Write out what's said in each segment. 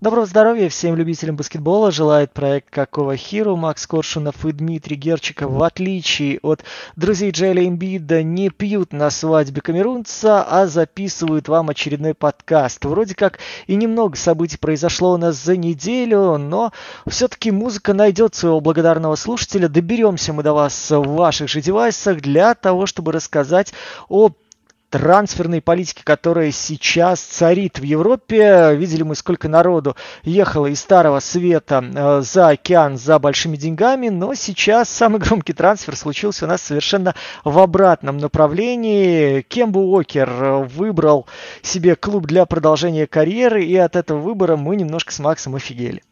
Доброго здоровья всем любителям баскетбола. Желает проект Какого Хиру Макс Коршунов и Дмитрий Герчиков. В отличие от друзей Джейля Эмбида не пьют на свадьбе камерунца, а записывают вам очередной подкаст. Вроде как и немного событий произошло у нас за неделю, но все-таки музыка найдет своего благодарного слушателя. Доберемся мы до вас в ваших же девайсах для того, чтобы рассказать о трансферной политики, которая сейчас царит в Европе. Видели мы, сколько народу ехало из Старого Света э, за океан за большими деньгами, но сейчас самый громкий трансфер случился у нас совершенно в обратном направлении. Кембу Уокер выбрал себе клуб для продолжения карьеры, и от этого выбора мы немножко с Максом офигели.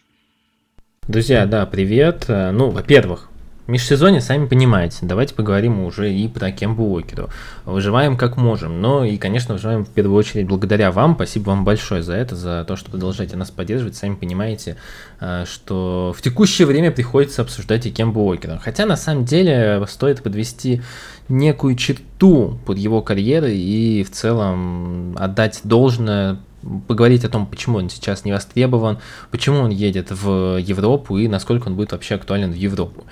Друзья, да, привет. Ну, во-первых, межсезонье, сами понимаете, давайте поговорим уже и про Кембу Уокеру. Выживаем как можем, но и, конечно, выживаем в первую очередь благодаря вам. Спасибо вам большое за это, за то, что продолжаете нас поддерживать. Сами понимаете, э, что в текущее время приходится обсуждать и Кембу Уокера. Хотя, на самом деле, стоит подвести некую черту под его карьерой и в целом отдать должное поговорить о том, почему он сейчас не востребован, почему он едет в Европу и насколько он будет вообще актуален в Европу.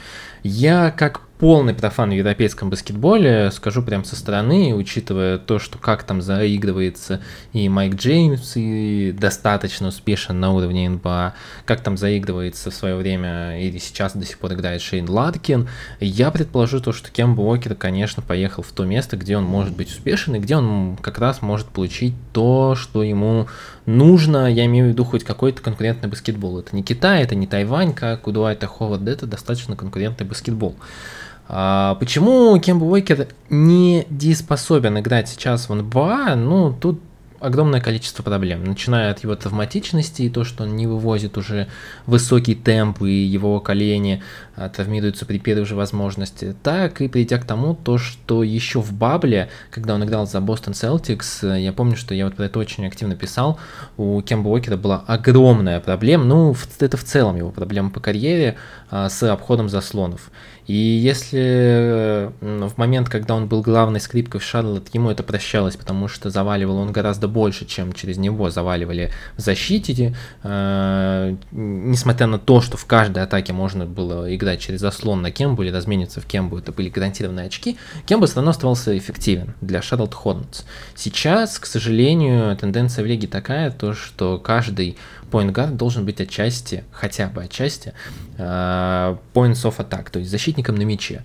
Я как полный профан в европейском баскетболе, скажу прям со стороны, учитывая то, что как там заигрывается и Майк Джеймс, и достаточно успешен на уровне НБА, как там заигрывается в свое время или сейчас до сих пор играет Шейн Латкин, я предположу то, что Кембо Уокер, конечно, поехал в то место, где он может быть успешен и где он как раз может получить то, что ему нужно, я имею в виду хоть какой-то конкурентный баскетбол. Это не Китай, это не Тайвань, как у Дуайта Ховарда, это достаточно конкурентный баскетбол. А, почему Кембо Уэйкер не дееспособен играть сейчас в НБА? Ну, тут огромное количество проблем, начиная от его травматичности и то, что он не вывозит уже высокий темп и его колени а, травмируются при первой же возможности, так и придя к тому, то, что еще в Бабле, когда он играл за Бостон Селтикс, я помню, что я вот про это очень активно писал, у Кемба Уокера была огромная проблема, ну, это в целом его проблема по карьере а, с обходом заслонов. И если в момент, когда он был главной скрипкой в Шарлотт, ему это прощалось, потому что заваливал он гораздо больше, чем через него заваливали в защите, э, несмотря на то, что в каждой атаке можно было играть через заслон на Кембу или размениться в Кембу, это были гарантированные очки, Кембу все равно оставался эффективен для Шарлотт Хорнетс. Сейчас, к сожалению, тенденция в лиге такая, то, что каждый guard должен быть отчасти, хотя бы отчасти, uh, points of attack, то есть защитником на мяче.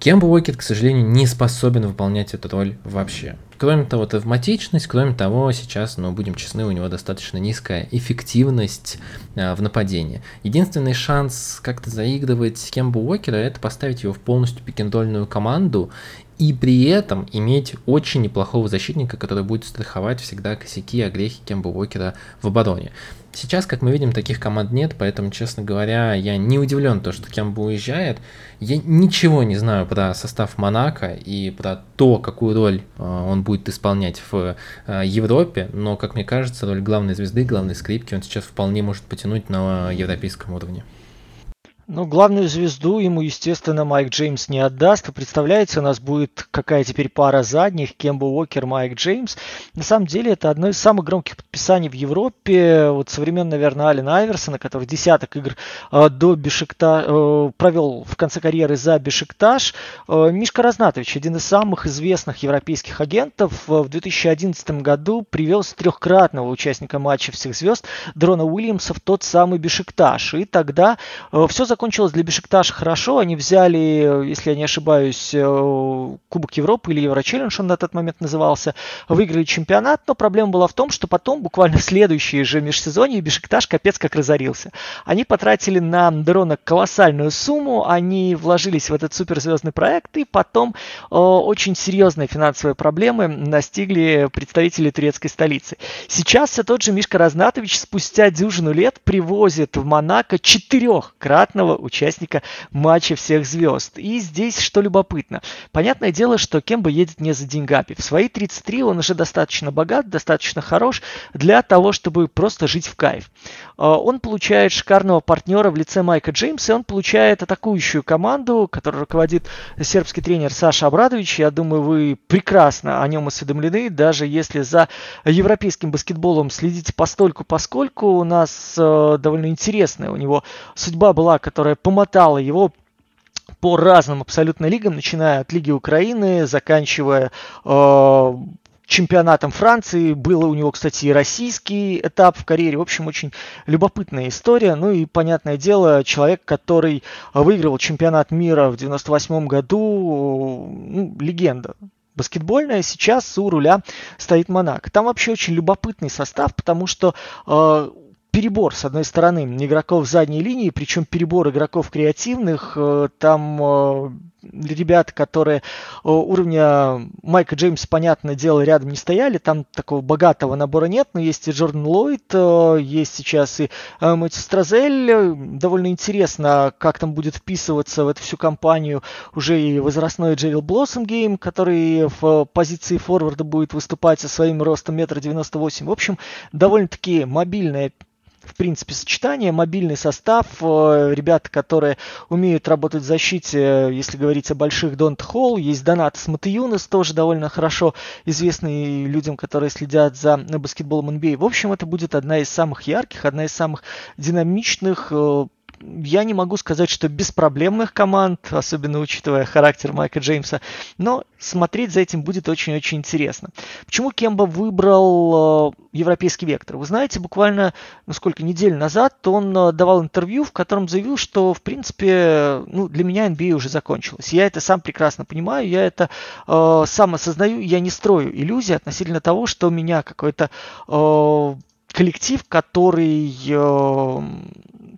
Кембо Уокет, к сожалению, не способен выполнять эту роль вообще. Кроме того, травматичность, кроме того, сейчас, ну, будем честны, у него достаточно низкая эффективность э, в нападении. Единственный шанс как-то заигрывать Кембо Уокера – это поставить его в полностью пикендольную команду и при этом иметь очень неплохого защитника, который будет страховать всегда косяки и огрехи Кембо Уокера в обороне. Сейчас, как мы видим, таких команд нет, поэтому, честно говоря, я не удивлен, то, что Кембо уезжает. Я ничего не знаю про состав Монако и про то, какую роль э, он будет исполнять в э, Европе, но, как мне кажется, роль главной звезды, главной скрипки он сейчас вполне может потянуть на европейском уровне. Ну, главную звезду ему, естественно, Майк Джеймс не отдаст. Представляете, у нас будет какая теперь пара задних, Кембо Уокер, Майк Джеймс. На самом деле, это одно из самых громких подписаний в Европе. Вот современный, наверное, Ален Айверсона, который десяток игр э, до Бешикта э, провел в конце карьеры за Бешикташ. Э, Мишка Разнатович, один из самых известных европейских агентов, в 2011 году привез трехкратного участника матча всех звезд Дрона Уильямса в тот самый Бешикташ. И тогда э, все закончилось закончилось для Бешикташа хорошо. Они взяли, если я не ошибаюсь, э, Кубок Европы или Еврочеллендж он на тот момент назывался, выиграли чемпионат, но проблема была в том, что потом, буквально в следующие же межсезонье, Бешикташ капец как разорился. Они потратили на Дрона колоссальную сумму, они вложились в этот суперзвездный проект, и потом э, очень серьезные финансовые проблемы настигли представители турецкой столицы. Сейчас все тот же Мишка Разнатович спустя дюжину лет привозит в Монако четырехкратного главного участника матча всех звезд. И здесь что любопытно. Понятное дело, что Кемба едет не за деньгами. В свои 33 он уже достаточно богат, достаточно хорош для того, чтобы просто жить в кайф. А, он получает шикарного партнера в лице Майка Джеймса, и он получает атакующую команду, которую руководит сербский тренер Саша Абрадович. Я думаю, вы прекрасно о нем осведомлены, даже если за европейским баскетболом следите постольку поскольку. У нас э, довольно интересная у него судьба была, которая помотала его по разным абсолютно лигам, начиная от Лиги Украины, заканчивая э, чемпионатом Франции. Был у него, кстати, и российский этап в карьере. В общем, очень любопытная история. Ну и, понятное дело, человек, который выиграл чемпионат мира в 98 году, ну, легенда баскетбольная, сейчас у руля стоит Монак. Там вообще очень любопытный состав, потому что э, перебор, с одной стороны, игроков задней линии, причем перебор игроков креативных. Э, там э, ребята, которые э, уровня Майка Джеймса, понятное дело, рядом не стояли. Там такого богатого набора нет, но есть и Джордан Ллойд, есть сейчас и Мэтью Стразель. Довольно интересно, как там будет вписываться в эту всю компанию уже и возрастной Джерил Блоссомгейм, который в позиции форварда будет выступать со своим ростом метр девяносто восемь. В общем, довольно-таки мобильная в принципе, сочетание, мобильный состав, э, ребята, которые умеют работать в защите, если говорить о больших Донт Холл, есть Донат Сматеюнес, тоже довольно хорошо известный людям, которые следят за баскетболом NBA. В общем, это будет одна из самых ярких, одна из самых динамичных, э, я не могу сказать, что беспроблемных команд, особенно учитывая характер Майка Джеймса, но смотреть за этим будет очень-очень интересно. Почему Кемба выбрал э, европейский вектор? Вы знаете, буквально ну, сколько недель назад он э, давал интервью, в котором заявил, что, в принципе, ну, для меня NBA уже закончилось. Я это сам прекрасно понимаю, я это э, сам осознаю, я не строю иллюзии относительно того, что меня какой-то э, коллектив, который э,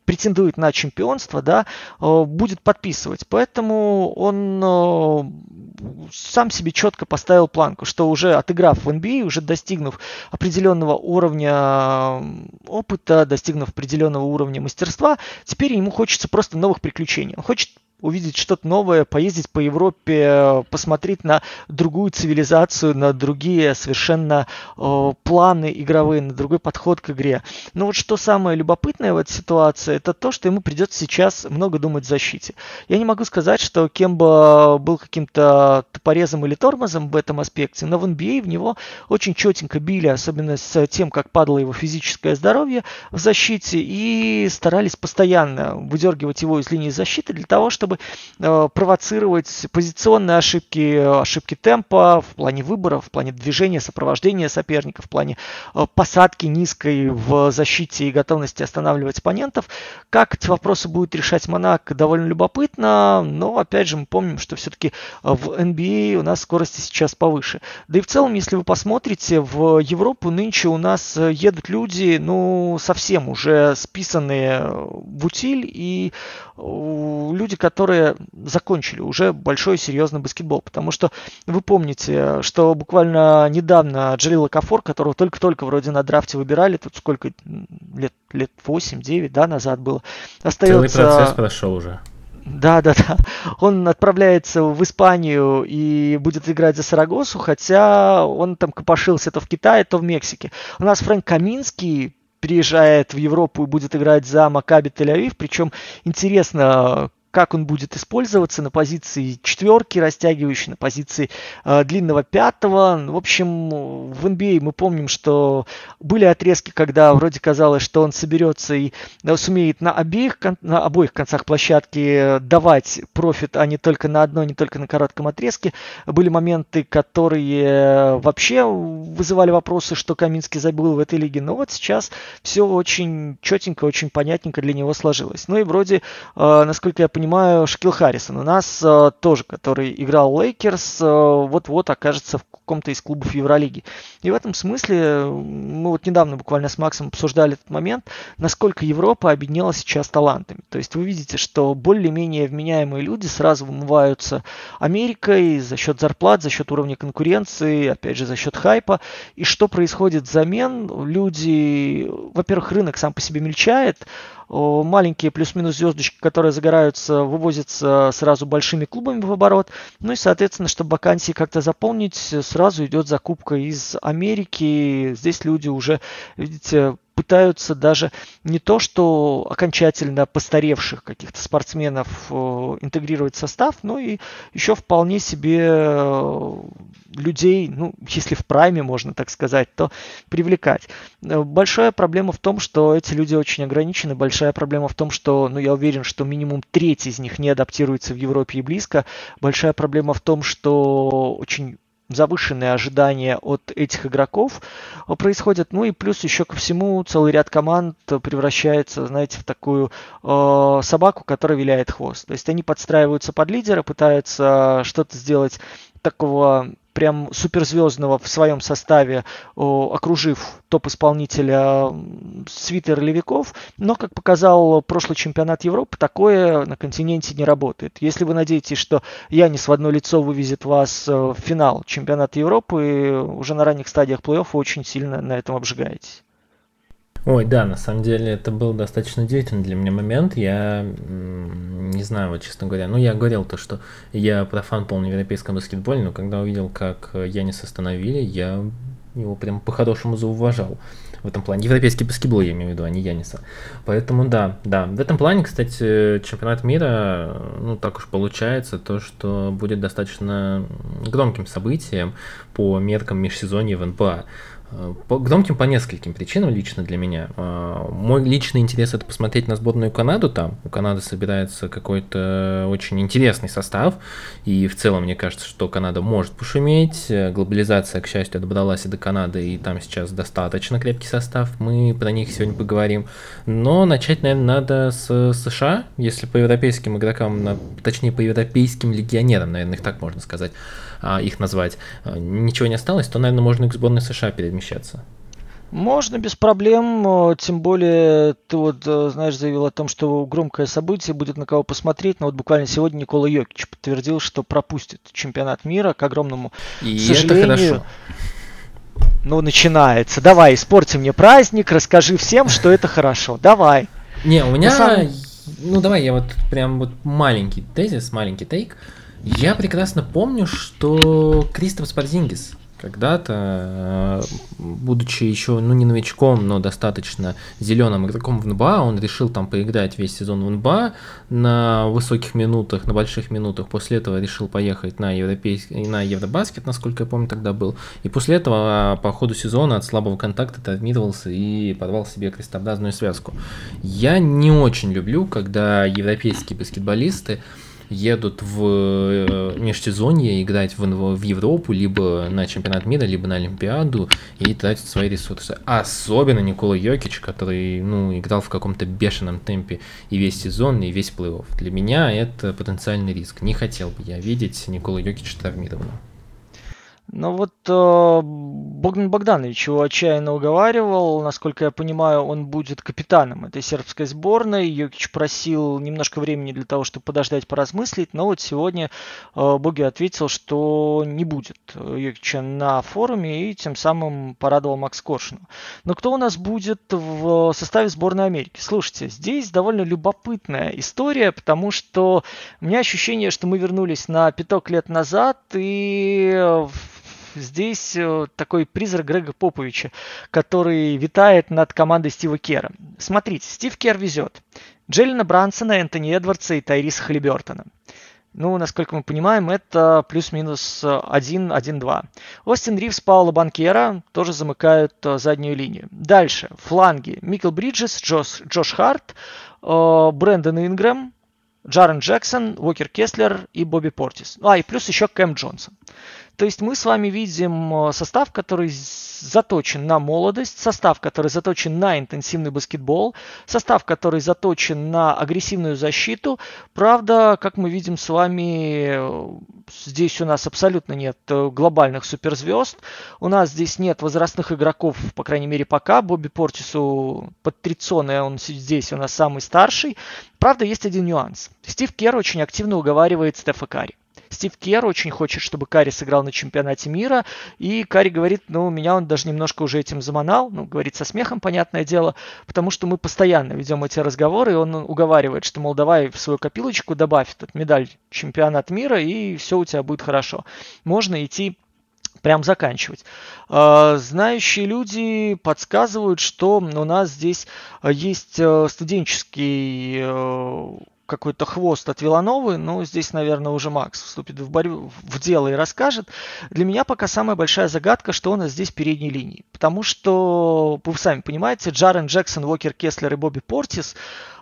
претендует на чемпионство, да, э, будет подписывать. Поэтому он э, сам себе четко поставил планку, что уже отыграв в NBA, уже достигнув определенного уровня опыта, достигнув определенного уровня мастерства, теперь ему хочется просто новых приключений. Он хочет увидеть что-то новое, поездить по Европе, посмотреть на другую цивилизацию, на другие совершенно э, планы игровые, на другой подход к игре. Но вот что самое любопытное в этой ситуации, это то, что ему придется сейчас много думать о защите. Я не могу сказать, что Кемба был каким-то тупорезом или тормозом в этом аспекте, но в NBA а в него очень четенько били, особенно с тем, как падало его физическое здоровье в защите, и старались постоянно выдергивать его из линии защиты для того, чтобы чтобы э, провоцировать позиционные ошибки, ошибки темпа в плане выбора, в плане движения, сопровождения соперника, в плане э, посадки низкой в защите и готовности останавливать оппонентов. Как эти вопросы будет решать Монак, довольно любопытно, но опять же мы помним, что все-таки в NBA у нас скорости сейчас повыше. Да и в целом, если вы посмотрите, в Европу нынче у нас едут люди, ну, совсем уже списанные в утиль, и люди, которые закончили уже большой серьезный баскетбол. Потому что вы помните, что буквально недавно Джалил Кафор, которого только-только вроде на драфте выбирали, тут сколько лет, лет 8-9 да, назад было, остается... Целый процесс прошел уже. Да, да, да. Он отправляется в Испанию и будет играть за Сарагосу, хотя он там копошился то в Китае, то в Мексике. У нас Фрэнк Каминский приезжает в Европу и будет играть за Макаби Тель-Авив. Причем интересно, как он будет использоваться на позиции четверки, растягивающей, на позиции э, длинного пятого. В общем, в NBA а мы помним, что были отрезки, когда вроде казалось, что он соберется и э, сумеет на, обеих, на обоих концах площадки давать профит, а не только на одной, не только на коротком отрезке. Были моменты, которые вообще вызывали вопросы, что Каминский забыл в этой лиге. Но вот сейчас все очень четенько, очень понятненько для него сложилось. Ну и вроде, э, насколько я понимаю, понимаю, Шакил Харрисон у нас э, тоже, который играл Лейкерс, э, вот-вот окажется в каком-то из клубов Евролиги. И в этом смысле мы вот недавно буквально с Максом обсуждали этот момент, насколько Европа обеднела сейчас талантами. То есть вы видите, что более-менее вменяемые люди сразу вымываются Америкой за счет зарплат, за счет уровня конкуренции, опять же, за счет хайпа. И что происходит взамен? Люди, во-первых, рынок сам по себе мельчает, маленькие плюс-минус звездочки, которые загораются, вывозятся сразу большими клубами в оборот. Ну и, соответственно, чтобы вакансии как-то заполнить, сразу идет закупка из Америки. Здесь люди уже, видите, пытаются даже не то, что окончательно постаревших каких-то спортсменов э, интегрировать в состав, но и еще вполне себе э, людей, ну, если в прайме, можно так сказать, то привлекать. Э, большая проблема в том, что эти люди очень ограничены. Большая проблема в том, что, ну, я уверен, что минимум треть из них не адаптируется в Европе и близко. Большая проблема в том, что очень завышенные ожидания от этих игроков происходят. Ну и плюс еще ко всему целый ряд команд превращается, знаете, в такую э, собаку, которая виляет хвост. То есть они подстраиваются под лидера, пытаются что-то сделать такого прям суперзвездного в своем составе, окружив топ-исполнителя свитер левиков, но, как показал прошлый чемпионат Европы, такое на континенте не работает. Если вы надеетесь, что Янис в одно лицо вывезет вас э, в финал чемпионата Европы, уже на ранних стадиях плей-офф вы очень сильно на этом обжигаетесь. Ой, да, на самом деле это был достаточно удивительный для меня момент. Я не знаю, вот честно говоря, ну я говорил то, что я профан полный в европейском баскетболе, но когда увидел, как Янис остановили, я его прям по-хорошему зауважал в этом плане. Европейский баскетбол, я имею в виду, а не Яниса. Поэтому да, да. В этом плане, кстати, чемпионат мира, ну так уж получается, то, что будет достаточно громким событием по меркам межсезонья в НБА. По, громким по нескольким причинам лично для меня. А, мой личный интерес это посмотреть на сборную Канаду там. У Канады собирается какой-то очень интересный состав. И в целом мне кажется, что Канада может пошуметь. Глобализация, к счастью, добралась и до Канады, и там сейчас достаточно крепкий состав. Мы про них сегодня поговорим. Но начать, наверное, надо с США, если по европейским игрокам, точнее по европейским легионерам, наверное, их так можно сказать их назвать, а, ничего не осталось, то, наверное, можно к сборной США перемещаться. Можно без проблем, тем более ты вот, э, знаешь, заявил о том, что громкое событие будет на кого посмотреть, но вот буквально сегодня Никола Йокич подтвердил, что пропустит чемпионат мира к огромному И сожалению. это хорошо. Ну, начинается. Давай, испорти мне праздник, расскажи всем, что это хорошо. Давай. Не, у меня... Сам... Ну, давай я вот прям вот маленький тезис, маленький тейк. Я прекрасно помню, что Кристоф Спарзингис когда-то, э, будучи еще, ну, не новичком, но достаточно зеленым игроком в НБА, он решил там поиграть весь сезон в НБА на высоких минутах, на больших минутах. После этого решил поехать на, европейский, на Евробаскет, насколько я помню, тогда был. И после этого по ходу сезона от слабого контакта травмировался и порвал себе крестообразную связку. Я не очень люблю, когда европейские баскетболисты едут в э, межсезонье играть в, в Европу, либо на чемпионат мира, либо на Олимпиаду и тратить свои ресурсы. Особенно Никола Йокич, который ну, играл в каком-то бешеном темпе и весь сезон, и весь плей-офф. Для меня это потенциальный риск. Не хотел бы я видеть Никола Йокича травмированным. Ну вот э, Богдан Богданович его отчаянно уговаривал. Насколько я понимаю, он будет капитаном этой сербской сборной. Йокич просил немножко времени для того, чтобы подождать, поразмыслить. Но вот сегодня э, Боги ответил, что не будет Йокича на форуме и тем самым порадовал Макс Коршину. Но кто у нас будет в составе сборной Америки? Слушайте, здесь довольно любопытная история, потому что у меня ощущение, что мы вернулись на пяток лет назад и здесь э, такой призрак Грега Поповича, который витает над командой Стива Кера. Смотрите, Стив Кер везет Джеллина Брансона, Энтони Эдвардса и Тайриса Халибертона. Ну, насколько мы понимаем, это плюс-минус 1-1-2. Остин Ривз, Паула Банкера тоже замыкают э, заднюю линию. Дальше. Фланги. Микл Бриджес, Джош, Джош Харт, э, Брэндон Ингрэм, Джарен Джексон, Уокер Кеслер и Бобби Портис. А, и плюс еще Кэм Джонсон. То есть мы с вами видим э, состав, который заточен на молодость, состав, который заточен на интенсивный баскетбол, состав, который заточен на агрессивную защиту. Правда, как мы видим с вами, э, здесь у нас абсолютно нет э, глобальных суперзвезд. У нас здесь нет возрастных игроков, по крайней мере пока. Бобби Портису под 30, он здесь у нас самый старший. Правда, есть один нюанс. Стив Кер очень активно уговаривает Стефа Карри. Стив Кер очень хочет, чтобы Карри сыграл на чемпионате мира, и Карри говорит, ну, меня он даже немножко уже этим заманал, ну, говорит со смехом, понятное дело, потому что мы постоянно ведем эти разговоры, и он уговаривает, что, мол, давай в свою копилочку добавь этот медаль чемпионат мира, и все у тебя будет хорошо. Можно идти прям заканчивать. А, знающие люди подсказывают, что у нас здесь есть э, студенческий э, какой-то хвост от Вилановы, но здесь, наверное, уже Макс вступит в, борьбу, в дело и расскажет. Для меня пока самая большая загадка, что у нас здесь передней линии. Потому что, вы сами понимаете, Джарен Джексон, Уокер Кеслер и Бобби Портис,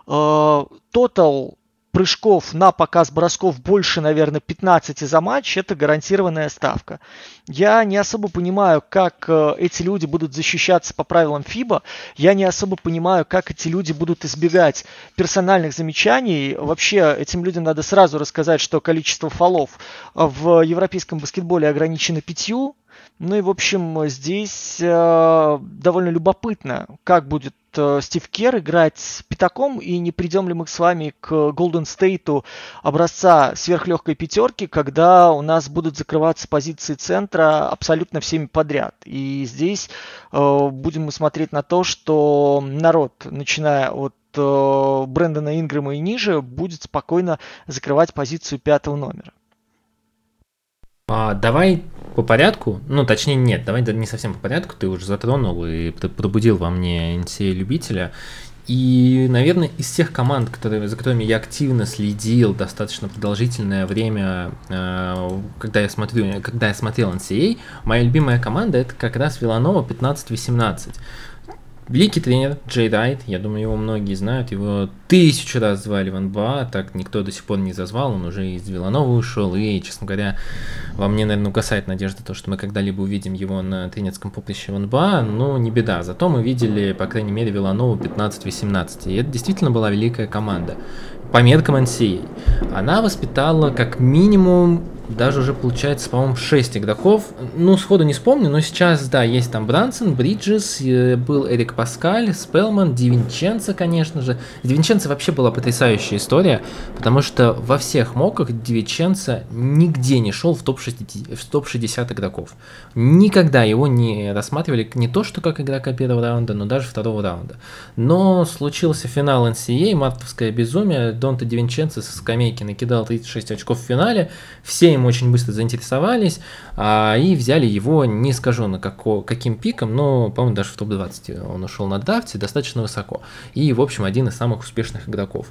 э, тотал прыжков на показ бросков больше, наверное, 15 за матч, это гарантированная ставка. Я не особо понимаю, как э, эти люди будут защищаться по правилам ФИБА. Я не особо понимаю, как эти люди будут избегать персональных замечаний. Вообще, этим людям надо сразу рассказать, что количество фолов в европейском баскетболе ограничено пятью. Ну и, в общем, здесь э, довольно любопытно, как будет э, Стив Кер играть пятаком, и не придем ли мы с вами к Голден Стейту образца сверхлегкой пятерки, когда у нас будут закрываться позиции центра абсолютно всеми подряд. И здесь э, будем мы смотреть на то, что народ, начиная от э, Брэндона Ингрэма и ниже, будет спокойно закрывать позицию пятого номера. А, давай по порядку, ну точнее нет, давай не совсем по порядку, ты уже затронул и пробудил во мне NCAA любителя. И, наверное, из тех команд, которые, за которыми я активно следил достаточно продолжительное время, э, когда я смотрю, когда я смотрел NCAA, моя любимая команда это как раз Виланова 15-18. Великий тренер Джей Райт, я думаю, его многие знают, его тысячу раз звали в НБА, так никто до сих пор не зазвал, он уже из Виланова ушел, и, честно говоря, во мне, наверное, угасает надежда то, что мы когда-либо увидим его на тренерском поприще в НБА, но не беда, зато мы видели, по крайней мере, Виланову 15-18, и это действительно была великая команда по меркам NCAA. Она воспитала как минимум даже уже получается, по-моему, 6 игроков. Ну, сходу не вспомню, но сейчас, да, есть там Брансон, Бриджес, э, был Эрик Паскаль, Спелман, Дивинченцо, конечно же. Дивинченцо вообще была потрясающая история, потому что во всех моках Дивинченцо нигде не шел в топ-60, в топ-60 игроков. Никогда его не рассматривали не то, что как игрока первого раунда, но даже второго раунда. Но случился финал NCAA, мартовское безумие, Донта Дивинченцо со скамейки накидал 36 очков в финале, все им очень быстро заинтересовались а, и взяли его, не скажу на како, каким пиком, но, по-моему, даже в топ-20 он ушел на драфте достаточно высоко. И, в общем, один из самых успешных игроков.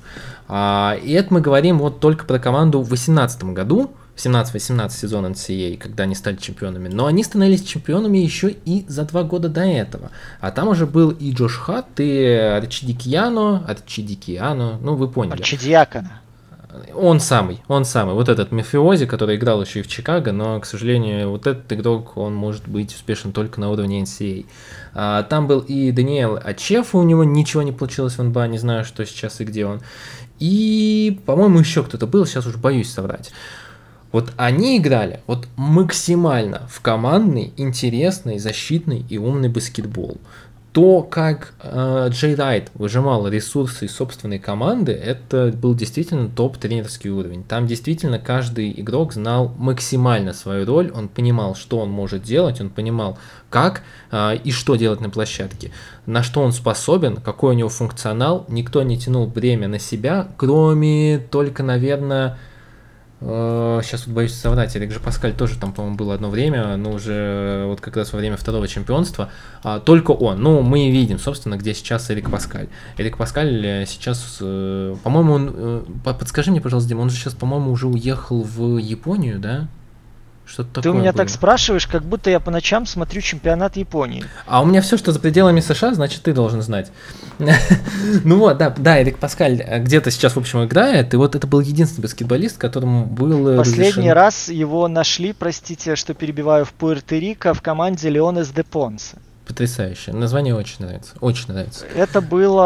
А, и это мы говорим вот только про команду в 2018 году, 17-18 сезон NCAA, когда они стали чемпионами. Но они становились чемпионами еще и за два года до этого. А там уже был и Джош Хатт, и Арчидикиано, Арчидикиано, ну вы поняли. Арчидиакона. Он самый, он самый. Вот этот Мефиози, который играл еще и в Чикаго, но, к сожалению, вот этот игрок, он может быть успешен только на уровне NCAA. А, там был и Даниэл Ачеф, у него ничего не получилось в НБА, не знаю, что сейчас и где он. И, по-моему, еще кто-то был, сейчас уже боюсь соврать. Вот они играли вот максимально в командный, интересный, защитный и умный баскетбол то, как э, Джей Райт выжимал ресурсы из собственной команды, это был действительно топ-тренерский уровень. Там действительно каждый игрок знал максимально свою роль, он понимал, что он может делать, он понимал, как э, и что делать на площадке, на что он способен, какой у него функционал. Никто не тянул бремя на себя, кроме только, наверное, Сейчас вот боюсь соврать, Эрик же Паскаль тоже там, по-моему, было одно время, но уже вот как раз во время второго чемпионства. А, только он. Ну, мы видим, собственно, где сейчас Эрик Паскаль. Эрик Паскаль э, сейчас, э, по-моему, он... Э, подскажи мне, пожалуйста, Дима, он же сейчас, по-моему, уже уехал в Японию, да? Что-то Ты у меня было. так спрашиваешь, как будто я по ночам смотрю чемпионат Японии. А у меня все, что за пределами США, значит, ты должен знать. ну вот, да, да, Эрик Паскаль э, где-то сейчас, в общем, играет, и вот это был единственный баскетболист, которому был э, Последний раз его нашли, простите, что перебиваю, в Пуэрто-Рико в команде Леонес де Понсе. Потрясающе. Название очень нравится. Очень нравится. Это было,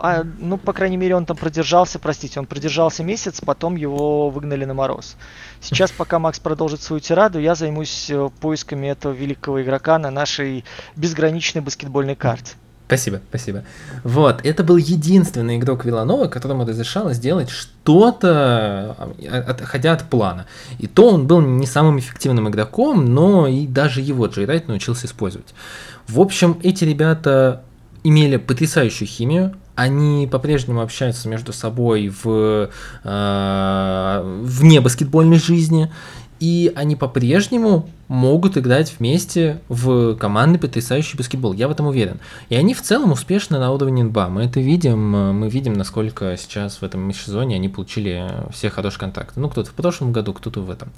а, ну, по крайней мере, он там продержался, простите, он продержался месяц, потом его выгнали на мороз. Сейчас, пока Макс продолжит свою тираду, я займусь э, поисками этого великого игрока на нашей безграничной баскетбольной карте. Спасибо, спасибо. Вот, это был единственный игрок Виланова, которому разрешалось сделать что-то, а, отходя от плана. И то он был не самым эффективным игроком, но и даже его Джей Райт научился использовать. В общем, эти ребята имели потрясающую химию, они по-прежнему общаются между собой в, э, вне баскетбольной жизни, и они по-прежнему могут играть вместе в командный потрясающий баскетбол. Я в этом уверен. И они в целом успешны на уровне НБА. Мы это видим. Мы видим, насколько сейчас в этом межсезоне они получили все хорошие контакты. Ну, кто-то в прошлом году, кто-то в этом.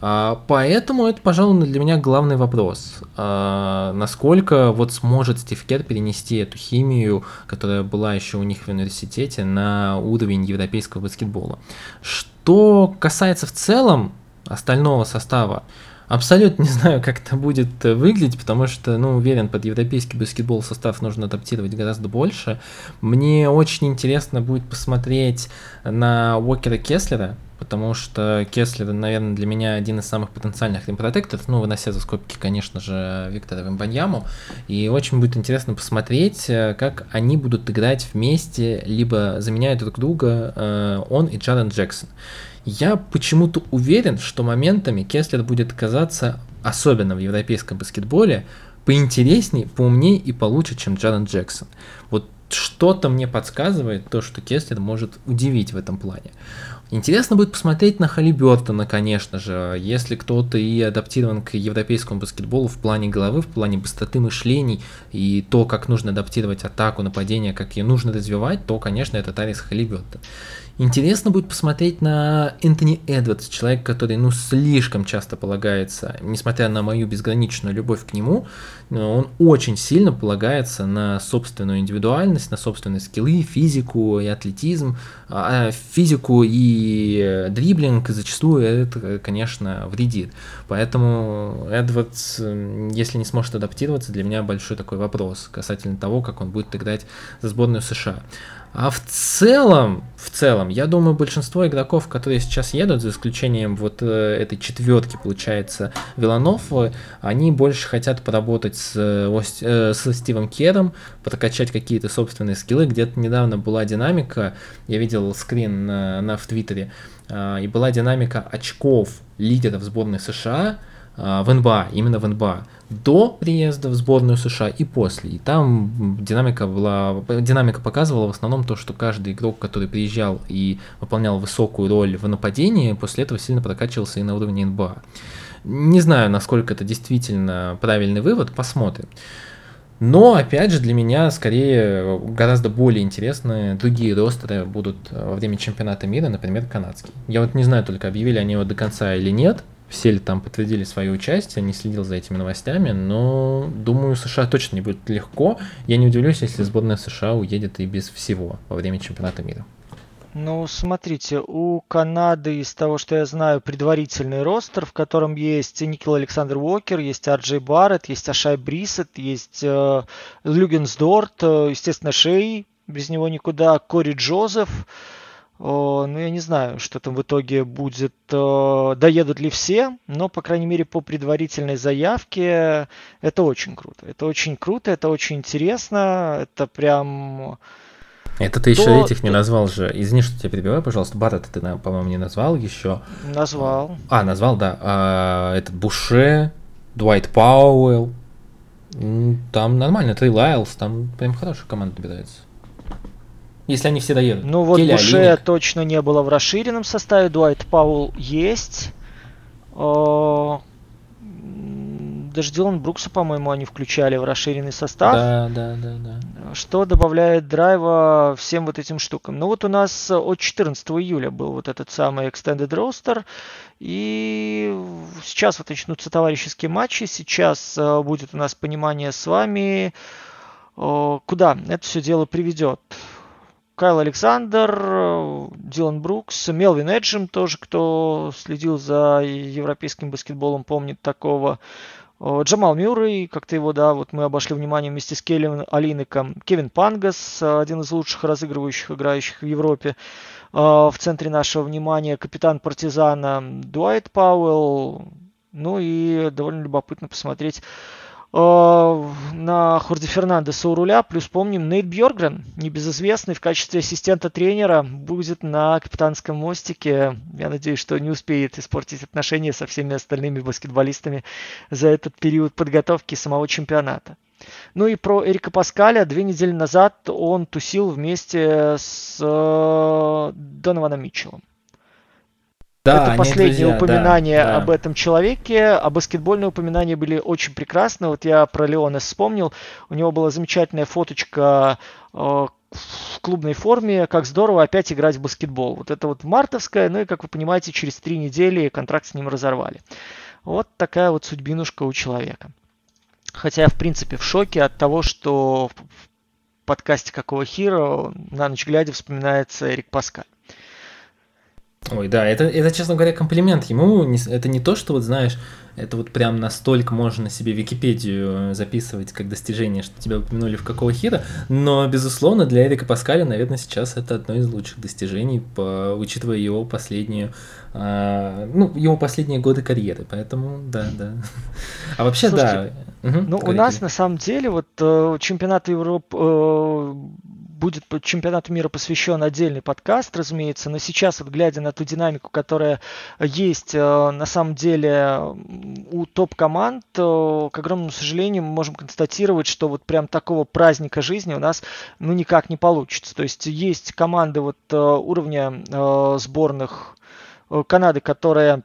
А, поэтому это, пожалуй, для меня главный вопрос. А, насколько вот сможет Стив Кер перенести эту химию, которая была еще у них в университете, на уровень европейского баскетбола. Что касается в целом остального состава, Абсолютно не знаю, как это будет э, выглядеть, потому что, ну, уверен, под европейский баскетбол состав нужно адаптировать гораздо больше. Мне очень интересно будет посмотреть на Уокера Кеслера, потому что Кеслер, наверное, для меня один из самых потенциальных римпротекторов, ну, вынося за скобки, конечно же, Виктора Вимбаньяму, и очень будет интересно посмотреть, э, как они будут играть вместе, либо заменяют друг друга э, он и Джарен Джексон. Я почему-то уверен, что моментами Кеслер будет казаться, особенно в европейском баскетболе, поинтереснее, поумнее и получше, чем Джарен Джексон. Вот что-то мне подсказывает то, что Кеслер может удивить в этом плане. Интересно будет посмотреть на Халибертона, конечно же, если кто-то и адаптирован к европейскому баскетболу в плане головы, в плане быстроты мышлений и то, как нужно адаптировать атаку, нападение, как ее нужно развивать, то, конечно, это Тарис Халибертон. Интересно будет посмотреть на Энтони Эдвардс, человек, который, ну, слишком часто полагается, несмотря на мою безграничную любовь к нему, он очень сильно полагается на собственную индивидуальность, на собственные скиллы, физику и атлетизм, а, а физику и дриблинг зачастую это, конечно, вредит. Поэтому Эдвардс, если не сможет адаптироваться, для меня большой такой вопрос касательно того, как он будет играть за сборную США. А в целом, в целом, я думаю, большинство игроков, которые сейчас едут, за исключением вот э, этой четверки, получается, Виланов, они больше хотят поработать с, э, со Стивом Кером, прокачать какие-то собственные скиллы. Где-то недавно была динамика, я видел скрин на, на в Твиттере, э, и была динамика очков лидеров сборной США, а, в НБА, именно в НБА, до приезда в сборную США и после. И там динамика была, динамика показывала в основном то, что каждый игрок, который приезжал и выполнял высокую роль в нападении, после этого сильно прокачивался и на уровне НБА. Не знаю, насколько это действительно правильный вывод, посмотрим. Но, опять же, для меня скорее гораздо более интересны другие ростеры будут во время чемпионата мира, например, канадский. Я вот не знаю, только объявили они его до конца или нет, все ли там подтвердили свое участие, не следил за этими новостями, но думаю, США точно не будет легко. Я не удивлюсь, если сборная США уедет и без всего во время чемпионата мира. Ну, смотрите, у Канады, из того, что я знаю, предварительный ростер, в котором есть Никил Александр Уокер, есть Арджей Барретт, есть Ашай Брисет, есть э, Люгенсдорт, э, естественно, Шей, без него никуда, Кори Джозеф, ну, я не знаю, что там в итоге будет, доедут ли все, но, по крайней мере, по предварительной заявке это очень круто. Это очень круто, это очень интересно, это прям... Это ты еще этих не назвал же. Извини, что тебя перебиваю, пожалуйста. Барретта ты, по-моему, не назвал еще. Назвал. А, назвал, да. А, этот Буше, Дуайт Пауэлл. Там нормально, Трей Лайлс, там прям хорошая команда набирается. Если они все доедут. Ну вот Келли Буше Олиник. точно не было в расширенном составе. Дуайт Пауэлл есть. Даже Дилан Брукса, по-моему, они включали в расширенный состав. Да, да, да, да. Что добавляет драйва всем вот этим штукам. Ну вот у нас от 14 июля был вот этот самый Extended Roster. И сейчас вот начнутся товарищеские матчи. Сейчас э, будет у нас понимание с вами, куда это все дело приведет. Кайл Александр, Дилан Брукс, Мелвин Эджем тоже, кто следил за европейским баскетболом, помнит такого. Джамал Мюррей, как-то его, да, вот мы обошли внимание вместе с Келлином Алиником. Кевин Пангас, один из лучших разыгрывающих, играющих в Европе. В центре нашего внимания капитан партизана Дуайт Пауэлл. Ну и довольно любопытно посмотреть Э, на Хорде Фернандеса у руля. Плюс помним, Нейт Бьоргрен, небезызвестный в качестве ассистента тренера, будет на капитанском мостике. Я надеюсь, что не успеет испортить отношения со всеми остальными баскетболистами за этот период подготовки самого чемпионата. Ну и про Эрика Паскаля. Две недели назад он тусил вместе с э, Донованом Митчеллом. Да, это последнее друзья, упоминание да, да. об этом человеке. А баскетбольные упоминания были очень прекрасны. Вот я про Леона вспомнил. У него была замечательная фоточка э, в клубной форме. Как здорово опять играть в баскетбол. Вот это вот мартовская. Ну и, как вы понимаете, через три недели контракт с ним разорвали. Вот такая вот судьбинушка у человека. Хотя я, в принципе, в шоке от того, что в подкасте «Какого Хиро» на ночь глядя вспоминается Эрик Паскаль. Ой, да, это, это, честно говоря, комплимент ему. Это не то, что вот знаешь, это вот прям настолько можно себе Википедию записывать как достижение, что тебя упомянули в какого хира, но, безусловно, для Эрика Паскаля, наверное, сейчас это одно из лучших достижений, по, учитывая его последнюю, а, ну, его последние годы карьеры, поэтому, да, да. А вообще, Слушайте, да. Угу, ну, у нас, на самом деле, вот э, чемпионат Европы э, будет чемпионату мира посвящен отдельный подкаст, разумеется, но сейчас, вот глядя на ту динамику, которая есть э, на самом деле у топ-команд, э, к огромному сожалению, мы можем констатировать, что вот прям такого праздника жизни у нас ну никак не получится. То есть есть команды вот э, уровня сборных Канады, которые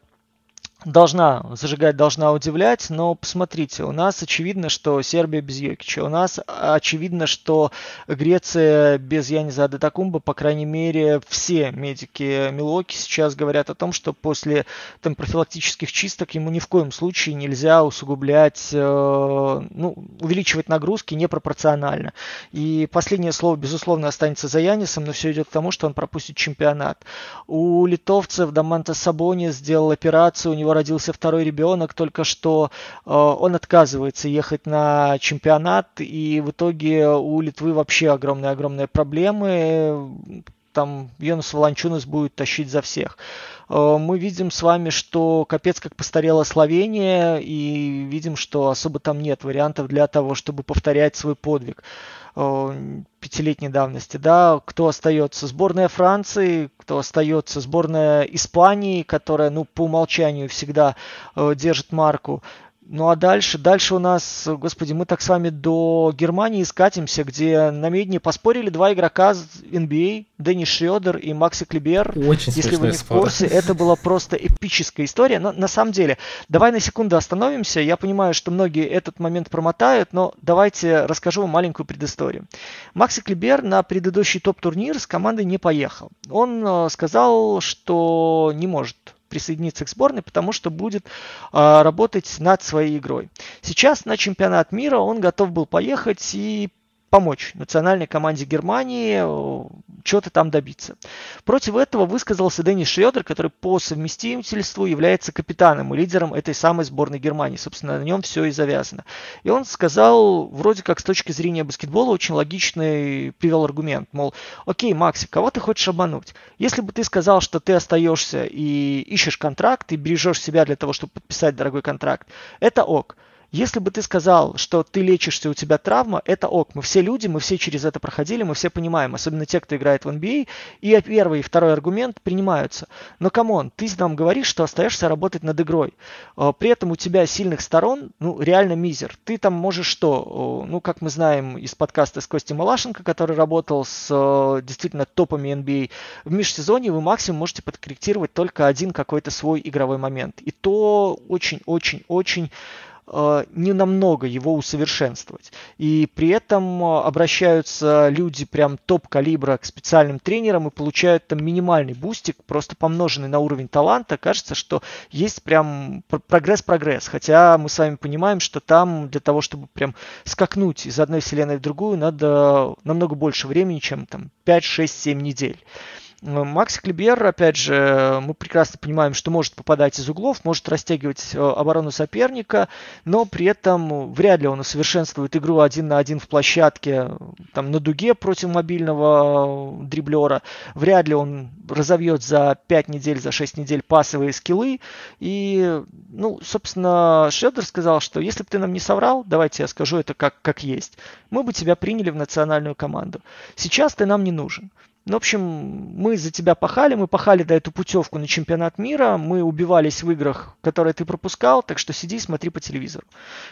должна зажигать, должна удивлять, но посмотрите, у нас очевидно, что Сербия без Йокича, у нас очевидно, что Греция без Яниза Адетакумба, по крайней мере, все медики Милоки сейчас говорят о том, что после там, профилактических чисток ему ни в коем случае нельзя усугублять, э, ну, увеличивать нагрузки непропорционально. И последнее слово, безусловно, останется за Янисом, но все идет к тому, что он пропустит чемпионат. У литовцев Даманта Сабони сделал операцию, у него родился второй ребенок, только что э, он отказывается ехать на чемпионат, и в итоге у Литвы вообще огромные-огромные проблемы. Там Йонас Волончунас будет тащить за всех э, мы видим с вами, что капец как постарела Словения, и видим, что особо там нет вариантов для того, чтобы повторять свой подвиг пятилетней давности, да, кто остается? Сборная Франции, кто остается? Сборная Испании, которая, ну, по умолчанию всегда э, держит марку. Ну а дальше, дальше у нас, господи, мы так с вами до Германии скатимся, где на медне поспорили два игрока NBA, а, Дэнни Шредер и Макси Клибер. Очень Если вы не в курсе, это была просто эпическая история. Но на самом деле, давай на секунду остановимся. Я понимаю, что многие этот момент промотают, но давайте расскажу вам маленькую предысторию. Макси Клибер на предыдущий топ-турнир с командой не поехал. Он э, сказал, что не может присоединиться к сборной, потому что будет а, работать над своей игрой. Сейчас на чемпионат мира он готов был поехать и помочь национальной команде Германии что-то там добиться. Против этого высказался Денис Шредер, который по совместительству является капитаном и лидером этой самой сборной Германии. Собственно, на нем все и завязано. И он сказал, вроде как с точки зрения баскетбола, очень логичный привел аргумент. Мол, окей, Макси, кого ты хочешь обмануть? Если бы ты сказал, что ты остаешься и ищешь контракт, и бережешь себя для того, чтобы подписать дорогой контракт, это ок. Если бы ты сказал, что ты лечишься, у тебя травма, это ок. Мы все люди, мы все через это проходили, мы все понимаем, особенно те, кто играет в NBA, и первый и второй аргумент принимаются. Но, come on, ты нам говоришь, что остаешься работать над игрой. А, при этом у тебя сильных сторон, ну, реально мизер. Ты там можешь что? Ну, как мы знаем из подкаста с Костей Малашенко, который работал с действительно топами NBA, в межсезонье вы максимум можете подкорректировать только один какой-то свой игровой момент. И то очень-очень-очень Э, не намного его усовершенствовать. И при этом э, обращаются люди прям топ-калибра к специальным тренерам и получают там минимальный бустик, просто помноженный на уровень таланта. Кажется, что есть прям прогресс-прогресс. Хотя мы с вами понимаем, что там для того, чтобы прям скакнуть из одной вселенной в другую, надо намного больше времени, чем там 5, 6, 7 недель. Макс Клибер, опять же, мы прекрасно понимаем, что может попадать из углов, может растягивать оборону соперника, но при этом вряд ли он усовершенствует игру один на один в площадке, там, на дуге против мобильного дриблера, вряд ли он разовьет за 5 недель, за 6 недель пасовые скиллы, и, ну, собственно, Шредер сказал, что если бы ты нам не соврал, давайте я скажу это как, как есть, мы бы тебя приняли в национальную команду. Сейчас ты нам не нужен. Ну, в общем, мы за тебя пахали, мы пахали до эту путевку на чемпионат мира, мы убивались в играх, которые ты пропускал, так что сиди и смотри по телевизору.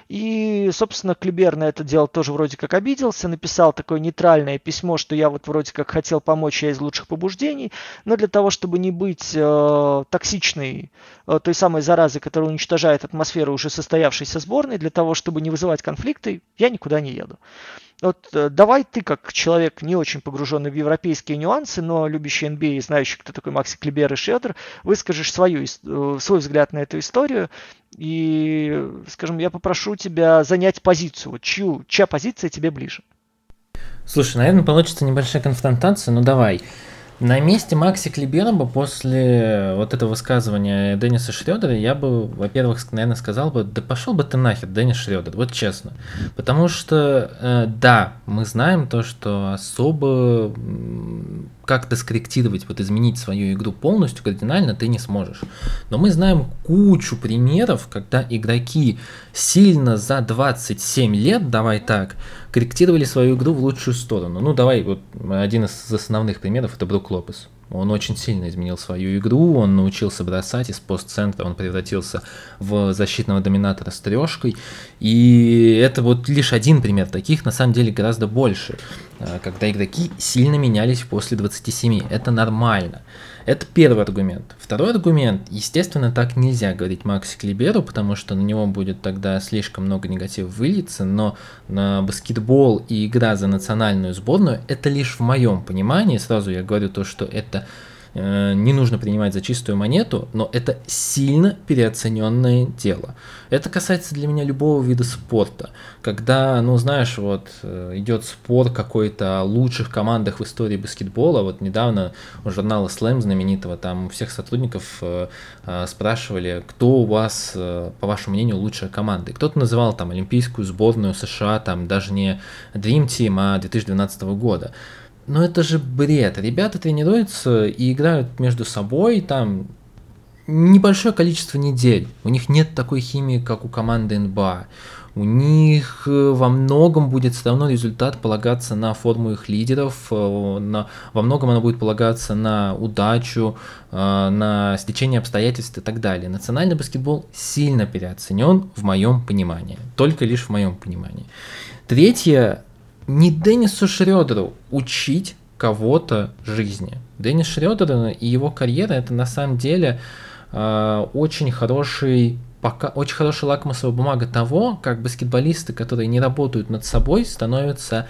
И, собственно, Клибер на это дело тоже вроде как обиделся, написал такое нейтральное письмо, что я вот вроде как хотел помочь, я из лучших побуждений, но для того, чтобы не быть э, токсичной, э, той самой заразы, которая уничтожает атмосферу уже состоявшейся сборной, для того, чтобы не вызывать конфликты, я никуда не еду. Вот э, давай ты, как человек не очень погруженный в европейские нюансы, но любящий NBA и знающий, кто такой Макси Клибер и Шедер, выскажешь свою, э, свой взгляд на эту историю. И, скажем, я попрошу тебя занять позицию. Вот чью, чья позиция тебе ближе? Слушай, наверное, получится небольшая конфронтация, но давай. На месте Макси Клиберова после вот этого высказывания Денниса Шредера я бы, во-первых, наверное, сказал бы, да пошел бы ты нахер, Деннис Шредер, вот честно. Потому что, э, да, мы знаем то, что особо как-то скорректировать, вот изменить свою игру полностью кардинально ты не сможешь. Но мы знаем кучу примеров, когда игроки сильно за 27 лет, давай так, корректировали свою игру в лучшую сторону. Ну, давай, вот один из основных примеров это Брук Лопес. Он очень сильно изменил свою игру, он научился бросать из постцентра, он превратился в защитного доминатора с трешкой. И это вот лишь один пример, таких на самом деле гораздо больше, а, когда игроки сильно менялись после 27. Это нормально. Это первый аргумент. Второй аргумент, естественно, так нельзя говорить Макси Клиберу, потому что на него будет тогда слишком много негатива вылиться, но на баскетбол и игра за национальную сборную это лишь в моем понимании, сразу я говорю то, что это не нужно принимать за чистую монету, но это сильно переоцененное дело. Это касается для меня любого вида спорта. Когда, ну знаешь, вот э, идет спор какой-то о лучших командах в истории баскетбола, вот недавно у журнала Slam знаменитого, там у всех сотрудников э, спрашивали, кто у вас, по вашему мнению, лучшая команда. Кто-то называл там Олимпийскую сборную США, там даже не Dream Team, а 2012 года. Но это же бред. Ребята тренируются и играют между собой там небольшое количество недель. У них нет такой химии, как у команды НБА. У них э, во многом будет все равно результат полагаться на форму их лидеров, э, на, во многом она будет полагаться на удачу, э, на стечение обстоятельств и так далее. Национальный баскетбол сильно переоценен в моем понимании, только лишь в моем понимании. Третье, не Деннису Шредеру учить кого-то жизни. Деннис Шредер и его карьера это на самом деле э, очень хороший пока очень хорошая лакмусовая бумага того, как баскетболисты, которые не работают над собой, становятся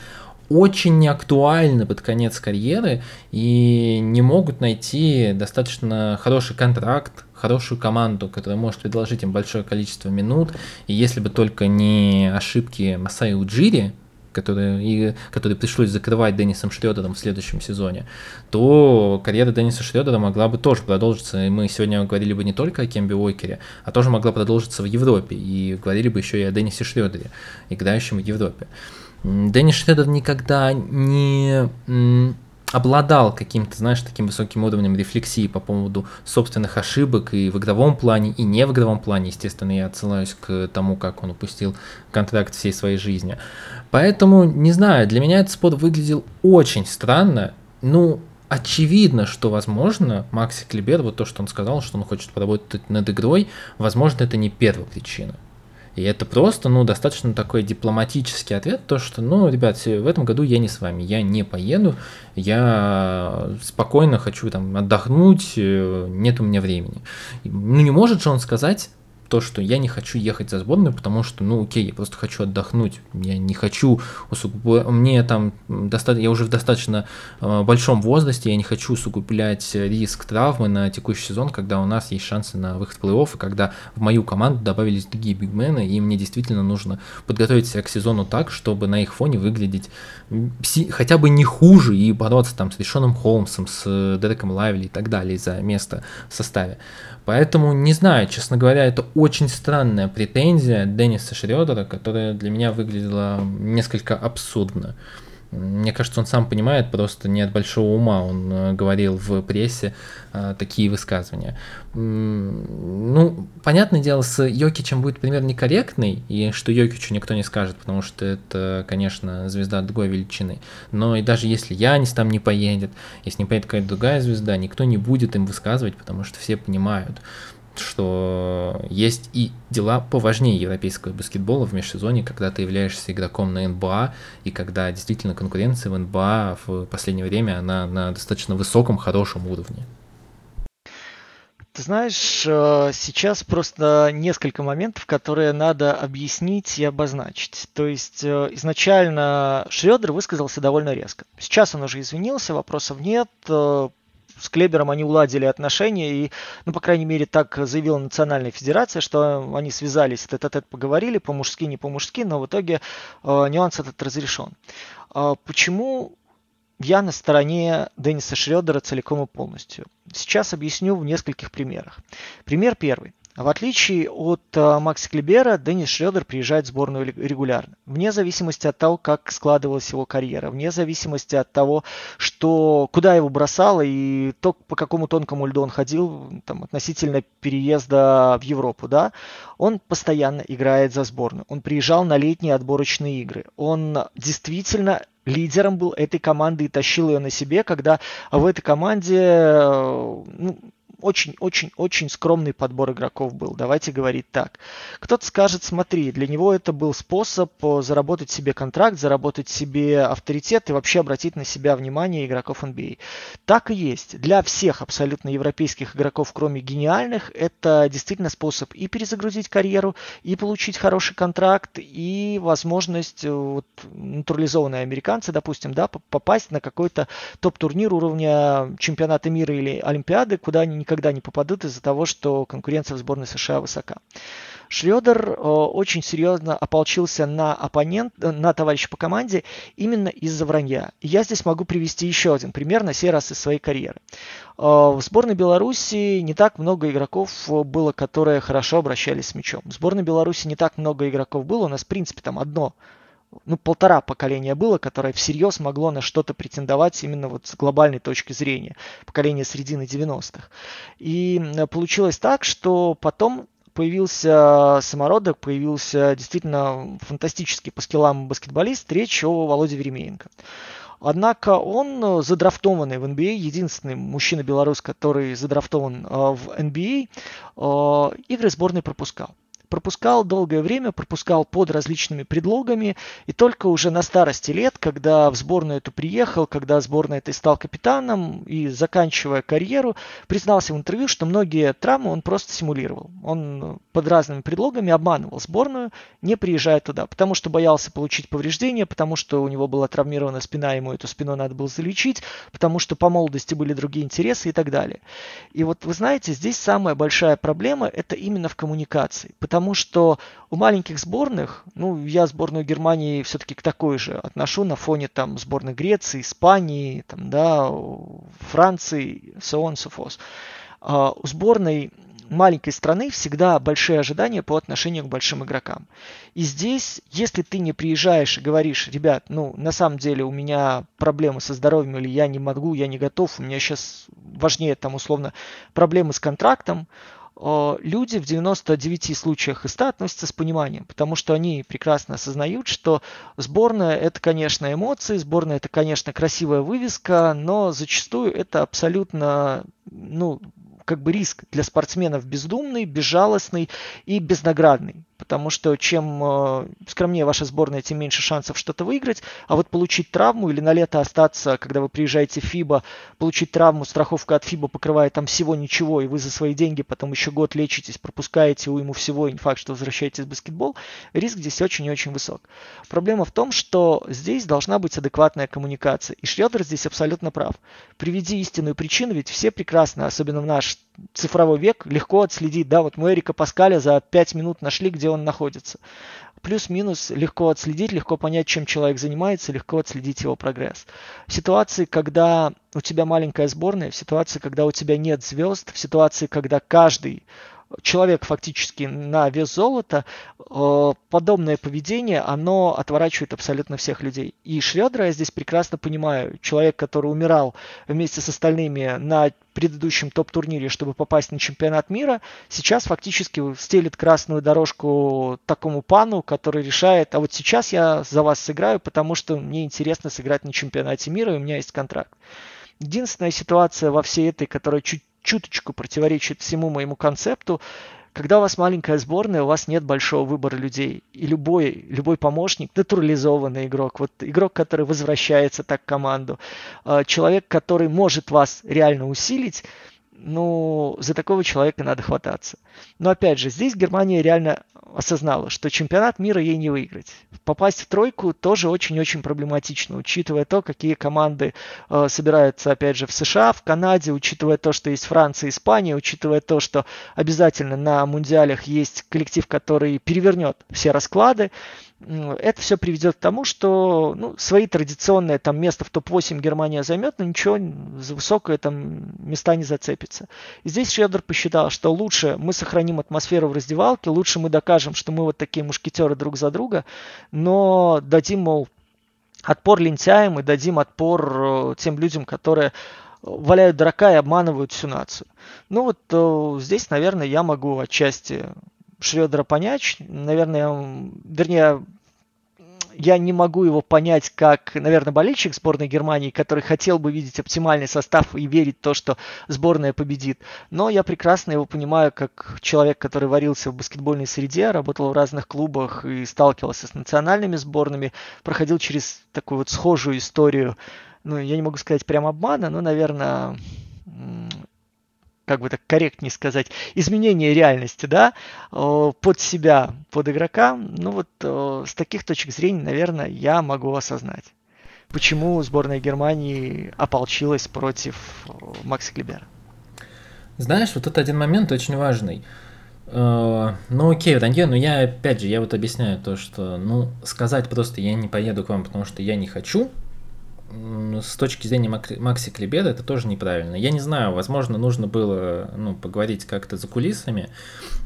очень неактуальны под конец карьеры и не могут найти достаточно хороший контракт, хорошую команду, которая может предложить им большое количество минут. И если бы только не ошибки Масаи Уджири, которые, и, которые пришлось закрывать Деннисом Шредером в следующем сезоне, то карьера Денниса Шредера могла бы тоже продолжиться. И мы сегодня говорили бы не только о Кемби Уокере, а тоже могла продолжиться в Европе. И говорили бы еще и о Деннисе Шредере, играющем в Европе. Деннис Шредер никогда не обладал каким-то, знаешь, таким высоким уровнем рефлексии по поводу собственных ошибок и в игровом плане, и не в игровом плане, естественно, я отсылаюсь к тому, как он упустил контракт всей своей жизни. Поэтому, не знаю, для меня этот спот выглядел очень странно. Ну, очевидно, что, возможно, Макси Клибер, вот то, что он сказал, что он хочет поработать над игрой, возможно, это не первая причина. И это просто, ну, достаточно такой дипломатический ответ, то, что, ну, ребят, в этом году я не с вами, я не поеду, я спокойно хочу там отдохнуть, э, нет у меня времени. Ну, не может же он сказать, то, что я не хочу ехать за сборную, потому что, ну, окей, я просто хочу отдохнуть, я не хочу, мне там, достаточно, я уже в достаточно э, большом возрасте, я не хочу усугублять риск травмы на текущий сезон, когда у нас есть шансы на выход в плей-офф, и когда в мою команду добавились другие бигмены, и мне действительно нужно подготовить себя к сезону так, чтобы на их фоне выглядеть хотя бы не хуже и бороться там с Решоном Холмсом, с Дереком Лайвли и так далее за место в составе. Поэтому не знаю, честно говоря, это очень странная претензия Денниса Шредера, которая для меня выглядела несколько абсурдно. Мне кажется, он сам понимает, просто не от большого ума он э, говорил в прессе э, такие высказывания. Ну, понятное дело, с Йокичем будет пример некорректный, и что Йокичу никто не скажет, потому что это, конечно, звезда другой величины. Но и даже если Янис там не поедет, если не поедет какая-то другая звезда, никто не будет им высказывать, потому что все понимают, что есть и дела поважнее европейского баскетбола в межсезонье, когда ты являешься игроком на НБА, и когда действительно конкуренция в НБА в последнее время, она на достаточно высоком, хорошем уровне. Ты знаешь, э, сейчас просто несколько моментов, которые надо объяснить и обозначить. То есть э, изначально Шредер высказался довольно резко. Сейчас он уже извинился, вопросов нет. С Клебером они уладили отношения, и, ну, по крайней мере, так заявила Национальная Федерация, что они связались, тет-а-тет поговорили, по-мужски, не по-мужски, но в итоге э, нюанс этот разрешен. Э, почему я на стороне Денниса Шредера целиком и полностью? Сейчас объясню в нескольких примерах. Пример первый. В отличие от э, Макса Клибера, Деннис Шредер приезжает в сборную регулярно. Вне зависимости от того, как складывалась его карьера, вне зависимости от того, что, куда его бросало и то, по какому тонкому льду он ходил там, относительно переезда в Европу. Да? Он постоянно играет за сборную. Он приезжал на летние отборочные игры. Он действительно лидером был этой команды и тащил ее на себе, когда в этой команде э, ну, очень-очень-очень скромный подбор игроков был, давайте говорить так. Кто-то скажет, смотри, для него это был способ э, заработать себе контракт, заработать себе авторитет и вообще обратить на себя внимание игроков NBA. А. Так и есть. Для всех абсолютно европейских игроков, кроме гениальных, это действительно способ и перезагрузить карьеру, и получить хороший контракт, и возможность, э, вот, натурализованные американцы, допустим, да, попасть на какой-то топ-турнир уровня чемпионата мира или Олимпиады, куда они никогда не попадут из-за того, что конкуренция в сборной США высока. Шредер э, очень серьезно ополчился на оппонент, э, на товарища по команде именно из-за вранья. Я здесь могу привести еще один пример, на сей раз из своей карьеры. Э, в сборной Беларуси не так много игроков было, которые хорошо обращались с мячом. В сборной Беларуси не так много игроков было, у нас в принципе там одно ну, полтора поколения было, которое всерьез могло на что-то претендовать именно вот с глобальной точки зрения, поколение середины 90-х. И получилось так, что потом появился самородок, появился действительно фантастический по скиллам баскетболист, речь о Володе Веремеенко. Однако он задрафтованный в NBA, а, единственный мужчина белорус, который задрафтован э, в NBA, а, э, игры сборной пропускал пропускал долгое время, пропускал под различными предлогами, и только уже на старости лет, когда в сборную эту приехал, когда сборная этой стал капитаном и заканчивая карьеру, признался в интервью, что многие травмы он просто симулировал. Он под разными предлогами обманывал сборную, не приезжая туда, потому что боялся получить повреждения, потому что у него была травмирована спина, ему эту спину надо было залечить, потому что по молодости были другие интересы и так далее. И вот вы знаете, здесь самая большая проблема это именно в коммуникации, потому потому что у маленьких сборных, ну, я сборную Германии все-таки к такой же отношу на фоне там сборной Греции, Испании, там, да, Франции, so on, so forth. А у сборной маленькой страны всегда большие ожидания по отношению к большим игрокам. И здесь, если ты не приезжаешь и говоришь, ребят, ну, на самом деле у меня проблемы со здоровьем, или я не могу, я не готов, у меня сейчас важнее там условно проблемы с контрактом, люди в 99 случаях из 100 относятся с пониманием, потому что они прекрасно осознают, что сборная это, конечно, эмоции, сборная это, конечно, красивая вывеска, но зачастую это абсолютно, ну, как бы риск для спортсменов бездумный, безжалостный и безнаградный. Потому что чем э, скромнее ваша сборная, тем меньше шансов что-то выиграть. А вот получить травму или на лето остаться, когда вы приезжаете в ФИБА, получить травму, страховка от ФИБА покрывает там всего ничего, и вы за свои деньги потом еще год лечитесь, пропускаете уйму всего, и не факт, что возвращаетесь в баскетбол, риск здесь очень и очень высок. Проблема в том, что здесь должна быть адекватная коммуникация. И Шредер здесь абсолютно прав. Приведи истинную причину, ведь все прекрасно, особенно в наш цифровой век, легко отследить. Да, вот мы Эрика Паскаля за 5 минут нашли, где он находится. Плюс-минус легко отследить, легко понять, чем человек занимается, легко отследить его прогресс. В ситуации, когда у тебя маленькая сборная, в ситуации, когда у тебя нет звезд, в ситуации, когда каждый человек фактически на вес золота, э, подобное поведение, оно отворачивает абсолютно всех людей. И Шредера я здесь прекрасно понимаю. Человек, который умирал вместе с остальными на предыдущем топ-турнире, чтобы попасть на чемпионат мира, сейчас фактически стелит красную дорожку такому пану, который решает, а вот сейчас я за вас сыграю, потому что мне интересно сыграть на чемпионате мира, и у меня есть контракт. Единственная ситуация во всей этой, которая чуть чуточку противоречит всему моему концепту. Когда у вас маленькая сборная, у вас нет большого выбора людей. И любой, любой помощник, натурализованный игрок, вот игрок, который возвращается так в команду, а, человек, который может вас реально усилить, ну, за такого человека надо хвататься. Но опять же, здесь Германия реально осознала, что чемпионат мира ей не выиграть. Попасть в тройку тоже очень-очень проблематично, учитывая то, какие команды э, собираются, опять же, в США, в Канаде, учитывая то, что есть Франция, Испания, учитывая то, что обязательно на мундиалях есть коллектив, который перевернет все расклады это все приведет к тому, что ну, свои традиционные там место в топ-8 Германия займет, но ничего за высокое там места не зацепится. И здесь Шредер посчитал, что лучше мы сохраним атмосферу в раздевалке, лучше мы докажем, что мы вот такие мушкетеры друг за друга, но дадим, мол, отпор лентяям и дадим отпор э, тем людям, которые валяют дурака и обманывают всю нацию. Ну вот э, здесь, наверное, я могу отчасти Шредера понять. Наверное, вернее, я не могу его понять как, наверное, болельщик сборной Германии, который хотел бы видеть оптимальный состав и верить в то, что сборная победит. Но я прекрасно его понимаю как человек, который варился в баскетбольной среде, работал в разных клубах и сталкивался с национальными сборными, проходил через такую вот схожую историю, ну, я не могу сказать прям обмана, но, наверное, как бы так корректнее сказать, изменение реальности, да, под себя, под игрока, ну вот с таких точек зрения, наверное, я могу осознать, почему сборная Германии ополчилась против Макса Клибера. Знаешь, вот это один момент очень важный. Э, ну окей, Ранье, но я опять же, я вот объясняю то, что, ну, сказать просто я не поеду к вам, потому что я не хочу, с точки зрения Макси Клибеда это тоже неправильно. Я не знаю, возможно, нужно было ну, поговорить как-то за кулисами,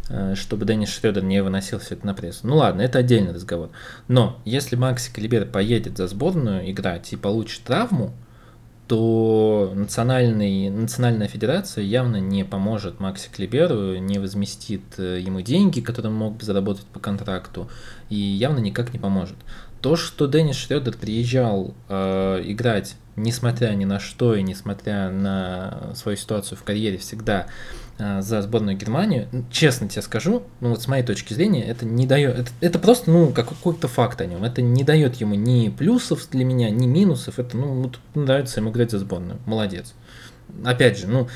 э, чтобы Деннис Шредер не выносил все это на пресс. Ну ладно, это отдельный разговор. Но если Макси Клибер поедет за сборную играть и получит травму, то национальный, национальная федерация явно не поможет Макси Клиберу, не возместит э, ему деньги, которые он мог бы заработать по контракту, и явно никак не поможет. То, что Деннис Шредер приезжал э, играть, несмотря ни на что и несмотря на свою ситуацию в карьере, всегда э, за сборную Германию, честно тебе скажу, ну вот с моей точки зрения, это не дает, это, это просто, ну, как какой-то факт о нем, это не дает ему ни плюсов для меня, ни минусов, это, ну, вот нравится ему играть за сборную, молодец. Опять же, ну,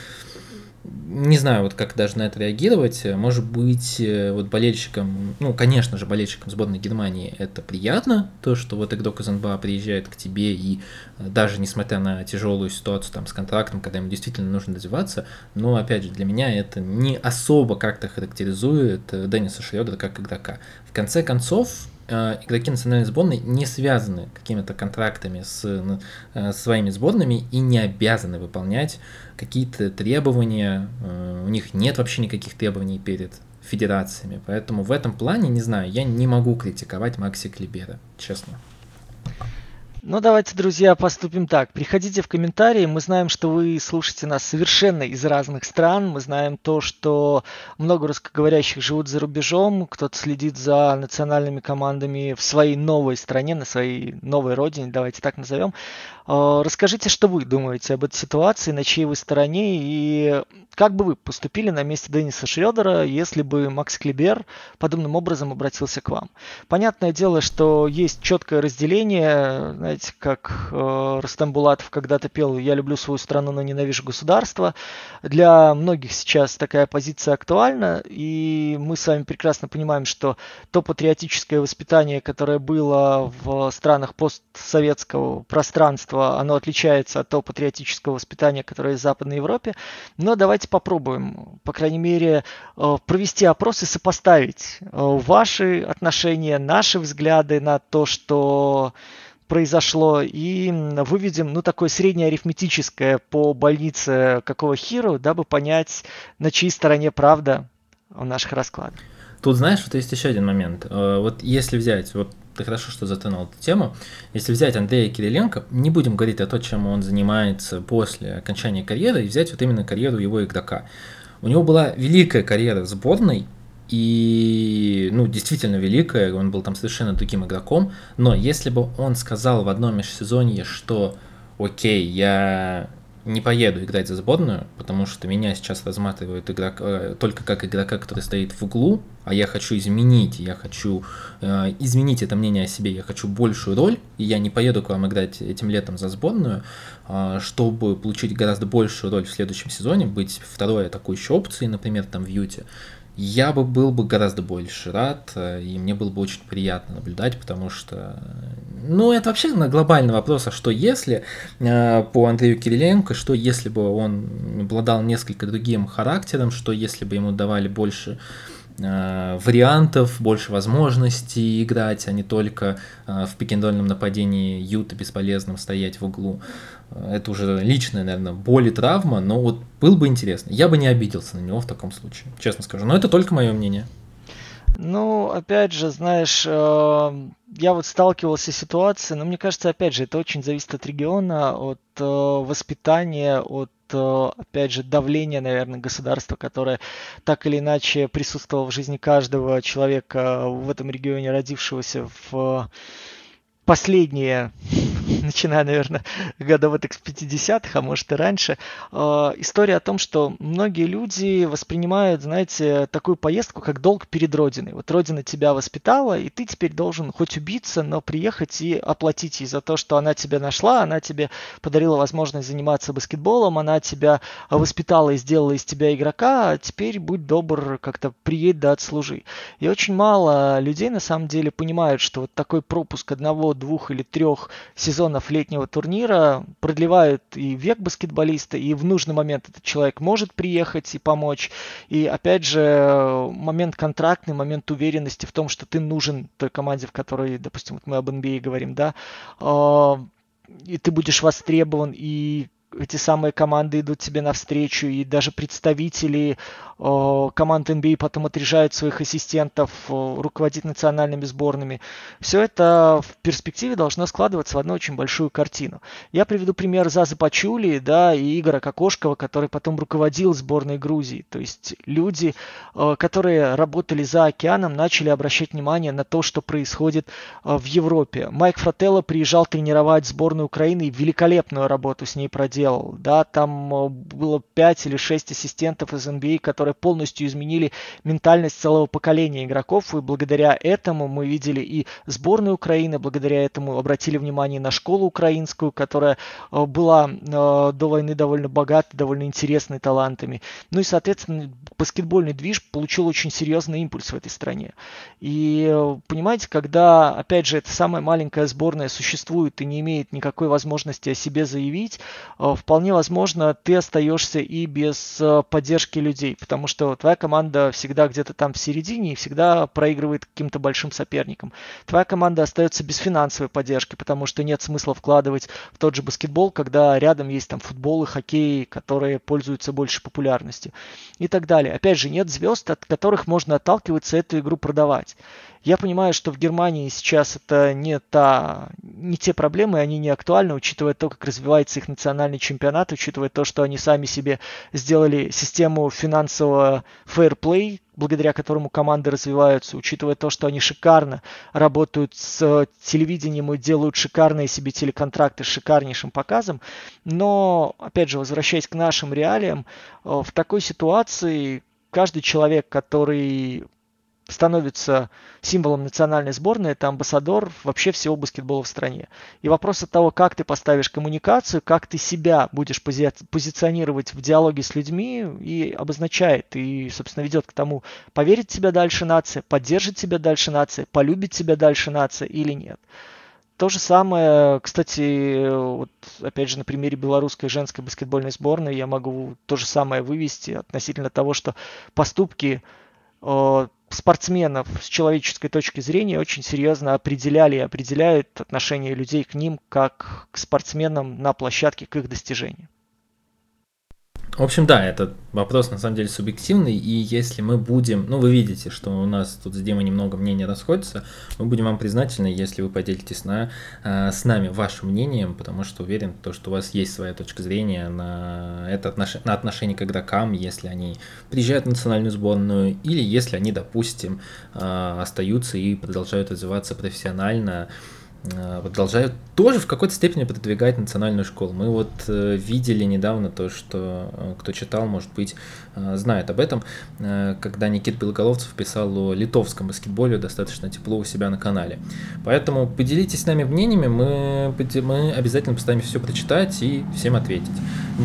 не знаю, вот как даже на это реагировать. Может быть, э, вот болельщикам, ну, конечно же, болельщикам сборной Германии это приятно, то, что вот игрок из НБА приезжает к тебе и даже несмотря на тяжелую ситуацию там с контрактом, когда ему действительно нужно развиваться, но, опять же, для меня это не особо как-то характеризует э, Денниса Шредера как игрока. В конце концов, Э, игроки национальной сборной не связаны какими-то контрактами с э, своими сборными и не обязаны выполнять какие-то требования. У них нет вообще никаких требований перед федерациями. Поэтому в этом плане, не знаю, я не могу критиковать Макси Клибера, честно. Ну, давайте, друзья, поступим так. Приходите в комментарии. Мы знаем, что вы слушаете нас совершенно из разных стран. Мы знаем то, что много русскоговорящих живут за рубежом. Кто-то следит за национальными командами в своей новой стране, на своей новой родине, давайте так назовем. Э, расскажите, что вы думаете об этой ситуации, на чьей вы стороне и как бы вы поступили на месте Денниса Шредера, если бы Макс Клибер подобным образом обратился к вам? Понятное дело, что есть четкое разделение, знаете, как э, Рустам Булатов когда-то пел «Я люблю свою страну, но ненавижу государство». Для многих сейчас такая позиция актуальна, и мы с вами прекрасно понимаем, что то патриотическое воспитание, которое было в странах постсоветского пространства, оно отличается от того патриотического воспитания, которое есть в Западной Европе. Но давайте попробуем, по крайней мере, э, провести опрос и сопоставить э, ваши отношения, наши взгляды на то, что произошло, и выведем, ну, такое среднее арифметическое по больнице какого хиру, дабы понять, на чьей стороне правда в наших раскладах. Тут, знаешь, вот есть еще один момент. Э, вот если взять, вот ты хорошо, что затронул эту тему. Если взять Андрея Кириленко, не будем говорить о том, чем он занимается после окончания карьеры, и взять вот именно карьеру его игрока. У него была великая карьера в сборной, и, ну, действительно великая, он был там совершенно другим игроком, но если бы он сказал в одном межсезонье, что окей, я не поеду играть за сборную, потому что меня сейчас разматывают игрок, э, только как игрока, который стоит в углу, а я хочу изменить, я хочу э, изменить это мнение о себе, я хочу большую роль, и я не поеду к вам играть этим летом за сборную, э, чтобы получить гораздо большую роль в следующем сезоне, быть второй атакующей опцией, например, там в Юте, я бы был бы гораздо больше рад, э, и мне было бы очень приятно наблюдать, потому что, ну, это вообще на глобальный вопрос, а что если э, по Андрею Кириленко, что если бы он обладал несколько другим характером, что если бы ему давали больше вариантов, больше возможностей играть, а не только в пикендольном нападении Юта бесполезным стоять в углу это уже личная, наверное, боль и травма, но вот был бы интересно. Я бы не обиделся на него в таком случае, честно скажу. Но это только мое мнение. Ну, опять же, знаешь, э, я вот сталкивался с ситуацией, но мне кажется, опять же, это очень зависит от региона, от э, воспитания, от э, опять же, давления, наверное, государства, которое так или иначе присутствовало в жизни каждого человека в этом регионе, родившегося в последние, начиная, наверное, годов с 50-х, а может и раньше, э, история о том, что многие люди воспринимают, знаете, такую поездку как долг перед Родиной. Вот Родина тебя воспитала, и ты теперь должен хоть убиться, но приехать и оплатить ей за то, что она тебя нашла, она тебе подарила возможность заниматься баскетболом, она тебя воспитала и сделала из тебя игрока, а теперь будь добр, как-то приедь да отслужи. И очень мало людей на самом деле понимают, что вот такой пропуск одного двух или трех сезонов летнего турнира продлевают и век баскетболиста, и в нужный момент этот человек может приехать и помочь. И опять же, момент контрактный, момент уверенности в том, что ты нужен той команде, в которой, допустим, вот мы об NBA говорим, да, а, и ты будешь востребован, и эти самые команды идут тебе навстречу, и даже представители команд NBA потом отряжают своих ассистентов руководить национальными сборными. Все это в перспективе должно складываться в одну очень большую картину. Я приведу пример Зазы Пачули да, и Игора Кокошкова, который потом руководил сборной Грузии. То есть люди, которые работали за океаном, начали обращать внимание на то, что происходит в Европе. Майк Фрателло приезжал тренировать сборную Украины и великолепную работу с ней проделал. Да, там было 5 или 6 ассистентов из NBA, которые которые полностью изменили ментальность целого поколения игроков. И благодаря этому мы видели и сборную Украины, благодаря этому обратили внимание на школу украинскую, которая э, была э, до войны довольно богатой, довольно интересной талантами. Ну и, соответственно, баскетбольный движ получил очень серьезный импульс в этой стране. И э, понимаете, когда, опять же, эта самая маленькая сборная существует и не имеет никакой возможности о себе заявить, вполне возможно, ты остаешься и без поддержки людей, потому потому что твоя команда всегда где-то там в середине и всегда проигрывает каким-то большим соперникам. Твоя команда остается без финансовой поддержки, потому что нет смысла вкладывать в тот же баскетбол, когда рядом есть там футбол и хоккей, которые пользуются больше популярностью и так далее. Опять же, нет звезд, от которых можно отталкиваться эту игру продавать. Я понимаю, что в Германии сейчас это не, та, не те проблемы, они не актуальны, учитывая то, как развивается их национальный чемпионат, учитывая то, что они сами себе сделали систему финансового фейерплей, благодаря которому команды развиваются, учитывая то, что они шикарно работают с телевидением и делают шикарные себе телеконтракты с шикарнейшим показом. Но, опять же, возвращаясь к нашим реалиям, э, в такой ситуации каждый человек, который становится символом национальной сборной, это амбассадор вообще всего баскетбола в стране. И вопрос от того, как ты поставишь коммуникацию, как ты себя будешь пози позиционировать в диалоге с людьми, и обозначает, и, собственно, ведет к тому, поверит тебя дальше нация, поддержит тебя дальше нация, полюбит тебя дальше нация или нет. То же самое, кстати, вот опять же на примере белорусской женской баскетбольной сборной я могу то же самое вывести относительно того, что поступки э, спортсменов с человеческой точки зрения очень серьезно определяли и определяют отношение людей к ним как к спортсменам на площадке к их достижениям. В общем, да, этот вопрос на самом деле субъективный, и если мы будем, ну вы видите, что у нас тут с Димой немного мнения расходятся, мы будем вам признательны, если вы поделитесь на, э, с нами вашим мнением, потому что уверен, то, что у вас есть своя точка зрения на, это отнош... на отношение к игрокам, если они приезжают в национальную сборную, или если они, допустим, э, остаются и продолжают развиваться профессионально, продолжают тоже в какой-то степени продвигать национальную школу. Мы вот э, видели недавно то, что э, кто читал, может быть, э, знает об этом, э, когда Никит Белоголовцев писал о литовском баскетболе достаточно тепло у себя на канале. Поэтому поделитесь с нами мнениями, мы, мы обязательно постараемся все прочитать и всем ответить.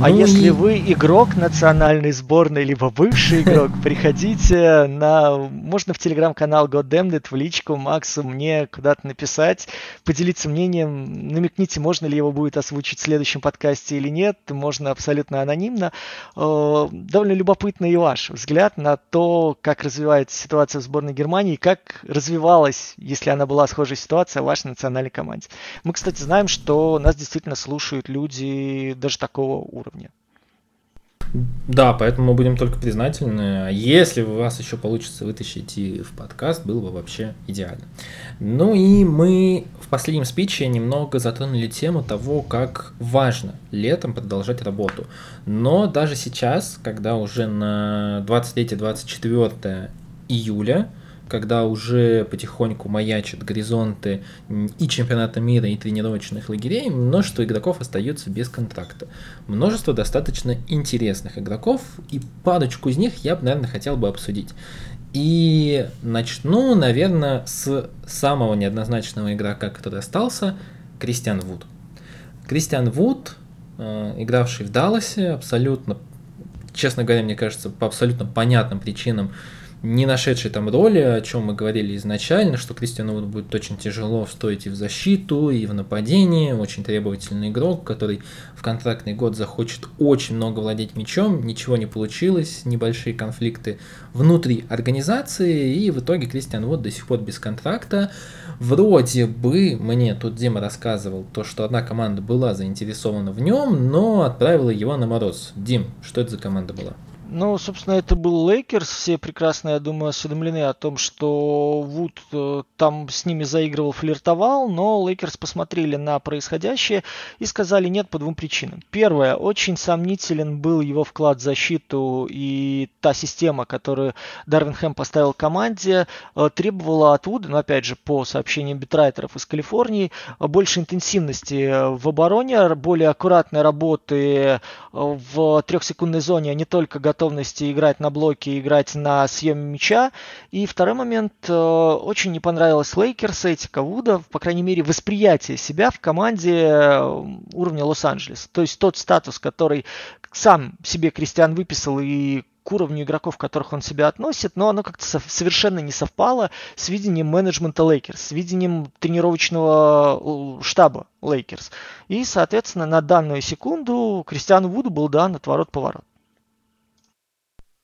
А ну если и... вы игрок национальной сборной, либо бывший игрок, приходите на... Можно в телеграм-канал Goddammit, в личку Максу, мне куда-то написать, поделиться мнением, намекните, можно ли его будет озвучить в следующем подкасте или нет, можно абсолютно анонимно. Э, довольно любопытный и ваш взгляд на то, как развивается ситуация в сборной Германии, как развивалась, если она была схожая ситуация, в вашей национальной команде. Мы, кстати, знаем, что нас действительно слушают люди даже такого уровня. Да, поэтому мы будем только признательны. Если у вас еще получится вытащить и в подкаст, было бы вообще идеально. Ну и мы в последнем спиче немного затронули тему того, как важно летом продолжать работу. Но даже сейчас, когда уже на 23-24 июля, когда уже потихоньку маячат горизонты и чемпионата мира, и тренировочных лагерей, множество игроков остается без контракта. Множество достаточно интересных игроков, и парочку из них я наверное, хотел бы обсудить. И начну, наверное, с самого неоднозначного игрока, который остался, Кристиан Вуд. Кристиан Вуд, э, игравший в Далласе, абсолютно, честно говоря, мне кажется, по абсолютно понятным причинам, не нашедший там роли, о чем мы говорили изначально, что Кристиану будет очень тяжело встроить и в защиту, и в нападении, очень требовательный игрок, который в контрактный год захочет очень много владеть мячом, ничего не получилось, небольшие конфликты внутри организации, и в итоге Кристиан вот до сих пор без контракта. Вроде бы, мне тут Дима рассказывал, то, что одна команда была заинтересована в нем, но отправила его на мороз. Дим, что это за команда была? Ну, собственно, это был Лейкерс. Все прекрасно, я думаю, осведомлены о том, что Вуд э, там с ними заигрывал, флиртовал, но Лейкерс посмотрели на происходящее и сказали нет по двум причинам. Первое, очень сомнителен был его вклад в защиту и та система, которую Дарвин Хэм поставил команде, э, требовала от Вуда, но опять же, по сообщениям beat writer ов из Калифорнии, больше интенсивности в обороне, более аккуратной работы э, в трехсекундной зоне, а не только готов готовности играть на блоке, играть на съеме мяча. И второй момент, э, очень не понравилось Лейкерс, этика Вуда, по крайней мере, восприятие себя в команде э, уровня Лос-Анджелес. То есть тот статус, который сам себе Кристиан выписал и к уровню игроков, которых он себя относит, но оно как-то совершенно не совпало с видением менеджмента Лейкерс, с видением тренировочного э, штаба Лейкерс. И, соответственно, на данную секунду Кристиану Вуду был дан отворот-поворот.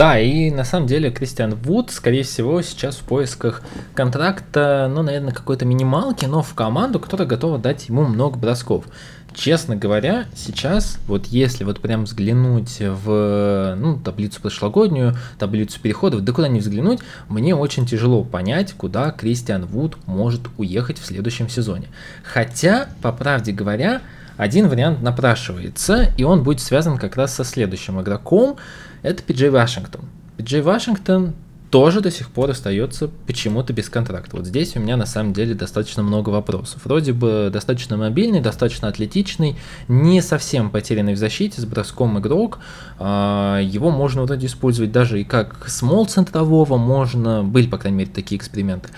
Да, и на самом деле Кристиан Вуд, скорее всего, сейчас в поисках контракта, ну, наверное, какой-то минималки, но в команду, которая готова дать ему много бросков. честно говоря, сейчас, вот если вот прям взглянуть в ну, таблицу прошлогоднюю, таблицу переходов, да куда не взглянуть, мне очень тяжело понять, куда Кристиан Вуд может уехать в следующем сезоне. Хотя, по правде говоря, один вариант напрашивается, и он будет связан как раз со следующим игроком, это Пиджей Вашингтон. Пиджей Вашингтон тоже до сих пор остается почему-то без контракта. Вот здесь у меня на самом деле достаточно много вопросов. Вроде бы достаточно мобильный, достаточно атлетичный, не совсем потерянный в защите, с броском игрок. А, его можно вроде использовать даже и как смол центрового, можно, были, по крайней мере, такие эксперименты.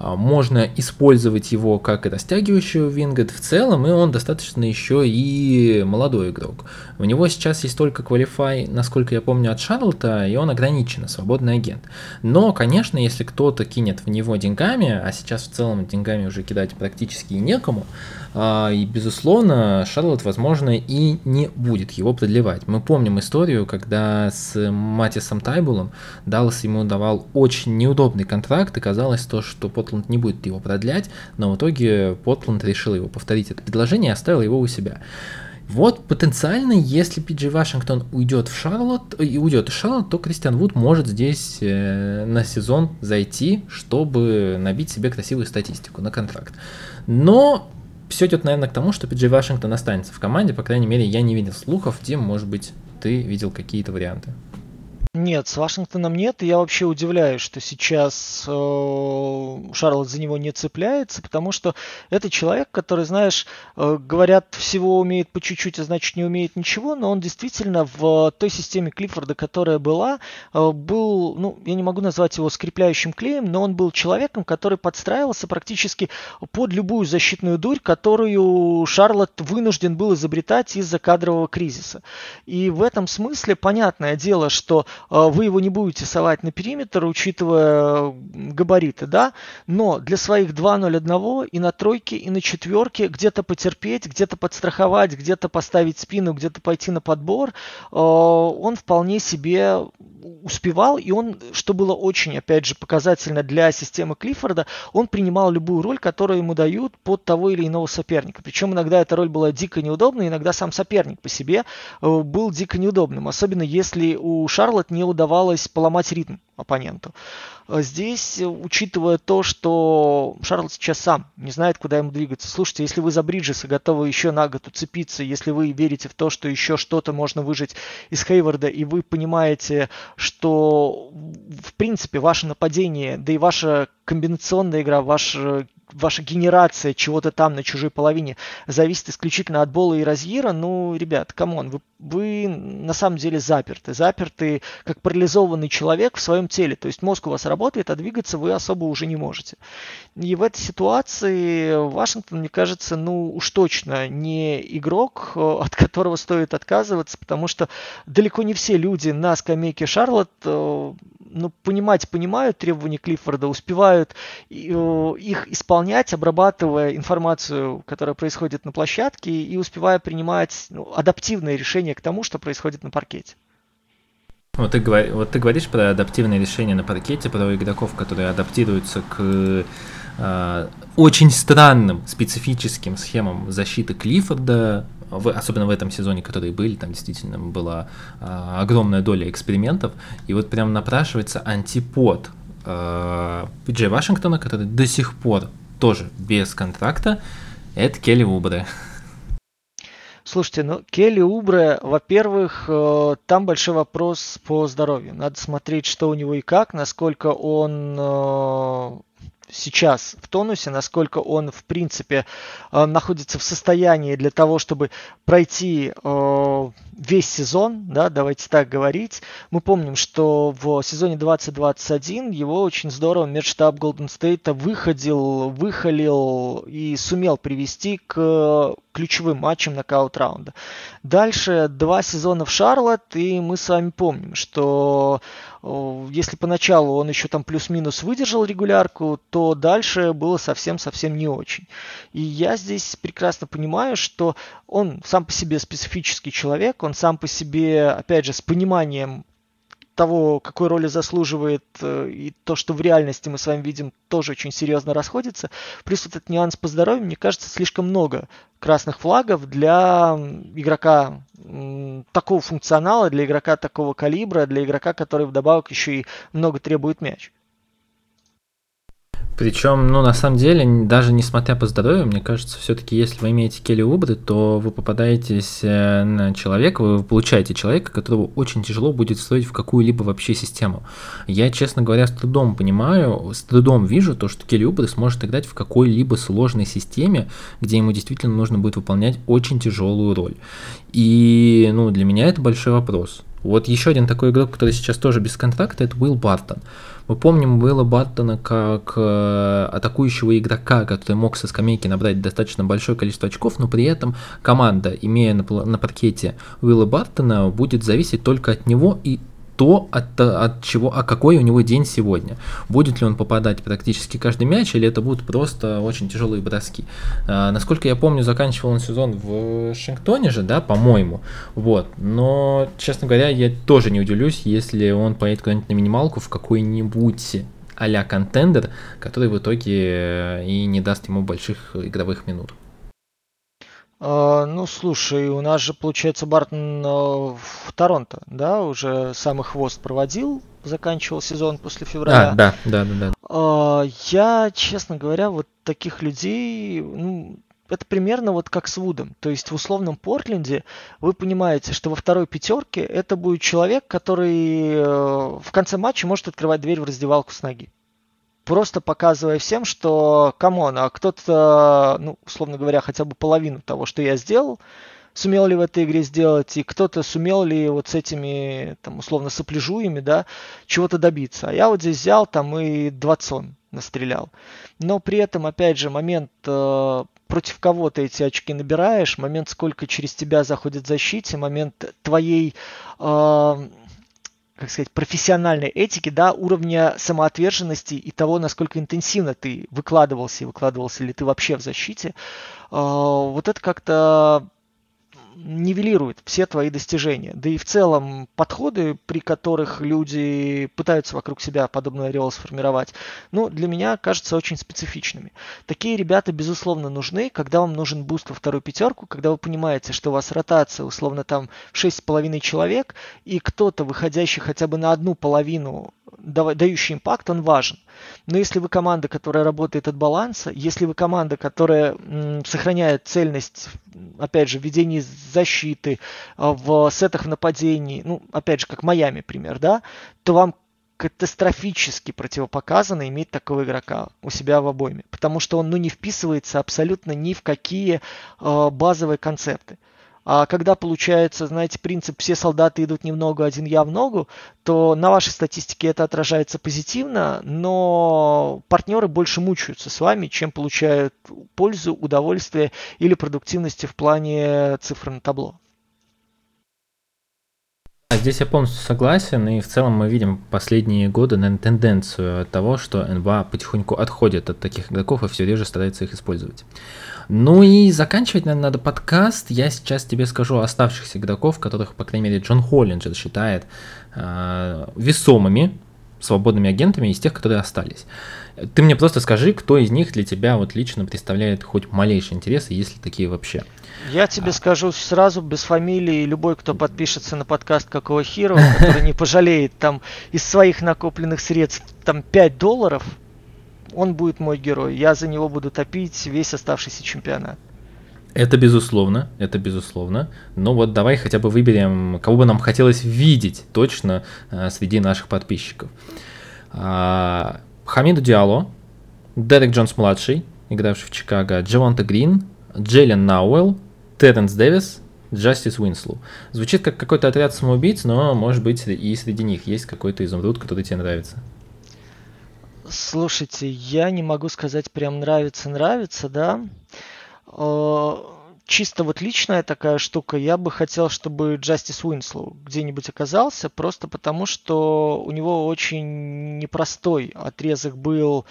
А, можно использовать его как растягивающего вингет в целом, и он достаточно еще и молодой игрок. У него сейчас есть только Qualify, насколько я помню, от Шарлота, и он ограниченно, свободный агент. Но, конечно, если кто-то кинет в него деньгами, а сейчас в целом деньгами уже кидать практически некому, и, безусловно, Шарлот, возможно, и не будет его продлевать. Мы помним историю, когда с Матисом Тайбулом Даллас ему давал очень неудобный контракт, и казалось то, что Потланд не будет его продлять, но в итоге Потланд решил его повторить это предложение и оставил его у себя. Вот потенциально, если Пиджи Вашингтон уйдет в Шарлот и уйдет в Шарлот, то Кристиан Вуд может здесь э, на сезон зайти, чтобы набить себе красивую статистику на контракт. Но все идет, наверное, к тому, что Пиджей Вашингтон останется в команде. По крайней мере, я не видел слухов. Дим, может быть, ты видел какие-то варианты? Нет, с Вашингтоном нет. И я вообще удивляюсь, что сейчас э, Шарлот за него не цепляется, потому что это человек, который, знаешь, э, говорят, всего умеет по чуть-чуть, а значит не умеет ничего, но он действительно в той системе Клиффорда, которая была, э, был, ну, я не могу назвать его скрепляющим клеем, но он был человеком, который подстраивался практически под любую защитную дурь, которую Шарлот вынужден был изобретать из-за кадрового кризиса. И в этом смысле понятное дело, что вы его не будете совать на периметр, учитывая габариты, да, но для своих 2-0-1 и на тройке, и на четверке где-то потерпеть, где-то подстраховать, где-то поставить спину, где-то пойти на подбор, а, он вполне себе успевал, и он, что было очень, опять же, показательно для системы Клиффорда, он принимал любую роль, которую ему дают под того или иного соперника. Причем иногда эта роль была дико неудобной, иногда сам соперник по себе э, был дико неудобным, особенно если у Шарлотт не удавалось поломать ритм оппоненту. А здесь, учитывая то, что Шарлот сейчас сам не знает, куда ему двигаться. Слушайте, если вы за Бриджеса готовы еще на год уцепиться, если вы верите в то, что еще что-то можно выжить из Хейварда, и вы понимаете, что в принципе ваше нападение, да и ваша комбинационная игра, ваш ваша генерация чего-то там на чужой половине зависит исключительно от Бола и Розьера, ну, ребят, come on, вы, вы на самом деле заперты. Заперты как парализованный человек в своем теле. То есть мозг у вас работает, а двигаться вы особо уже не можете. И в этой ситуации Вашингтон, мне кажется, ну уж точно не игрок, э, от которого стоит отказываться, потому что далеко не все люди на скамейке Шарлотт э, ну, понимать понимают требования Клиффорда, успевают э, их исполнять, обрабатывая информацию, которая происходит на площадке, и успевая принимать ну, адаптивные решения к тому, что происходит на паркете. Вот ты, вот ты говоришь про адаптивные решения на паркете, про игроков, которые адаптируются к э, очень странным специфическим схемам защиты Клиффорда, в, особенно в этом сезоне, которые были, там действительно была э, огромная доля экспериментов, и вот прям напрашивается антипод э, Джей Вашингтона, который до сих пор тоже без контракта, это Келли Убре. Слушайте, ну Келли Убре, во-первых, э, там большой вопрос по здоровью. Надо смотреть, что у него и как, насколько он э, сейчас в тонусе, насколько он, в принципе, э, находится в состоянии для того, чтобы пройти весь сезон, да, давайте так говорить. Мы помним, что в сезоне 2021 его очень здорово межштаб Голден Стейта выходил, выхалил и сумел привести к ключевым матчам нокаут-раунда. Дальше два сезона в Шарлотт, и мы с вами помним, что если поначалу он еще там плюс-минус выдержал регулярку, то дальше было совсем-совсем не очень. И я здесь прекрасно понимаю, что он сам по себе специфический человек, он сам по себе, опять же, с пониманием того, какой роли заслуживает, э, и то, что в реальности мы с вами видим, тоже очень серьезно расходится. Плюс этот нюанс по здоровью, мне кажется, слишком много красных флагов для игрока такого функционала, для игрока такого калибра, для игрока, который вдобавок еще и много требует мяч. Причем, ну, на самом деле, даже несмотря по здоровью, мне кажется, все-таки, если вы имеете Келли Убры, то вы попадаетесь э, на человека, вы получаете человека, которого очень тяжело будет строить в какую-либо вообще систему. Я, честно говоря, с трудом понимаю, с трудом вижу то, что Келли Убры сможет играть в какой-либо сложной системе, где ему действительно нужно будет выполнять очень тяжелую роль. И, ну, для меня это большой вопрос. Вот еще один такой игрок, который сейчас тоже без контракта, это Уилл Бартон. Мы помним Уилла Баттона как э, атакующего игрока, который мог со скамейки набрать достаточно большое количество очков, но при этом команда, имея на, на паркете Уилла Баттона, будет зависеть только от него и то, от, от чего, а какой у него день сегодня. Будет ли он попадать практически каждый мяч, или это будут просто очень тяжелые броски. А, насколько я помню, заканчивал он сезон в Вашингтоне же, да, по-моему. Вот. Но, честно говоря, я тоже не удивлюсь, если он поедет куда-нибудь на минималку в какой-нибудь а-ля контендер, который в итоге и не даст ему больших игровых минут. А, ну, слушай, у нас же, получается, Бартон в Торонто, да, уже самый хвост проводил, заканчивал сезон после февраля. А, да, да, да, да. А, я, честно говоря, вот таких людей, ну, это примерно вот как с Вудом. То есть в условном Портленде вы понимаете, что во второй пятерке это будет человек, который э, в конце матча может открывать дверь в раздевалку с ноги просто показывая всем, что, come on, а кто-то, ну, условно говоря, хотя бы половину того, что я сделал, сумел ли в этой игре сделать, и кто-то сумел ли вот с этими, там, условно, сопляжуями, да, чего-то добиться. А я вот здесь взял там и двадцон настрелял. Но при этом, опять же, момент э, против кого ты эти очки набираешь, момент, сколько через тебя заходит в защите, момент твоей э, как сказать, профессиональной этики, да, уровня самоотверженности и того, насколько интенсивно ты выкладывался и выкладывался ли ты вообще в защите, а, вот это как-то нивелирует все твои достижения. Да и в целом подходы, при которых люди пытаются вокруг себя подобный ореол сформировать, ну, для меня кажутся очень специфичными. Такие ребята, безусловно, нужны, когда вам нужен буст во вторую пятерку, когда вы понимаете, что у вас ротация условно там 6,5 человек, и кто-то, выходящий хотя бы на одну половину дающий импакт, он важен. Но если вы команда, которая работает от баланса, если вы команда, которая сохраняет цельность, опять же, в ведении защиты, а, в сетах в нападении, ну, опять же, как Майами пример, да, то вам катастрофически противопоказано иметь такого игрока у себя в обойме, потому что он ну, не вписывается абсолютно ни в какие э, базовые концепты. А когда получается, знаете, принцип «все солдаты идут немного, один я в ногу», то на вашей статистике это отражается позитивно, но партнеры больше мучаются с вами, чем получают пользу, удовольствие или продуктивности в плане цифр на табло. А здесь я полностью согласен, и в целом мы видим последние годы, наверное, тенденцию того, что НБА потихоньку отходит от таких игроков и все реже старается их использовать. Ну и заканчивать, наверное, надо подкаст. Я сейчас тебе скажу оставшихся игроков, которых, по крайней мере, Джон Холлинджер считает э, весомыми свободными агентами из тех, которые остались. Ты мне просто скажи, кто из них для тебя вот лично представляет хоть малейший интерес, если такие вообще. Я тебе а. скажу сразу, без фамилии, любой, кто подпишется на подкаст Какого Хиро, который не пожалеет там из своих накопленных средств там 5 долларов, он будет мой герой. Я за него буду топить весь оставшийся чемпионат. Это безусловно, это безусловно. Но вот давай хотя бы выберем, кого бы нам хотелось видеть точно э, среди наших подписчиков. А, Хамиду Диало, Дерек Джонс младший, игравший в Чикаго, Джаванта Грин, Джейлен Науэлл, Терренс Дэвис, Джастис Уинслу. Звучит как какой-то отряд самоубийц, но может быть и среди них есть какой-то изумруд, который тебе нравится. Слушайте, я не могу сказать прям нравится-нравится, да. Чисто вот личная такая штука, я бы хотел, чтобы Джастис Уинслоу где-нибудь оказался, просто потому что у него очень непростой отрезок был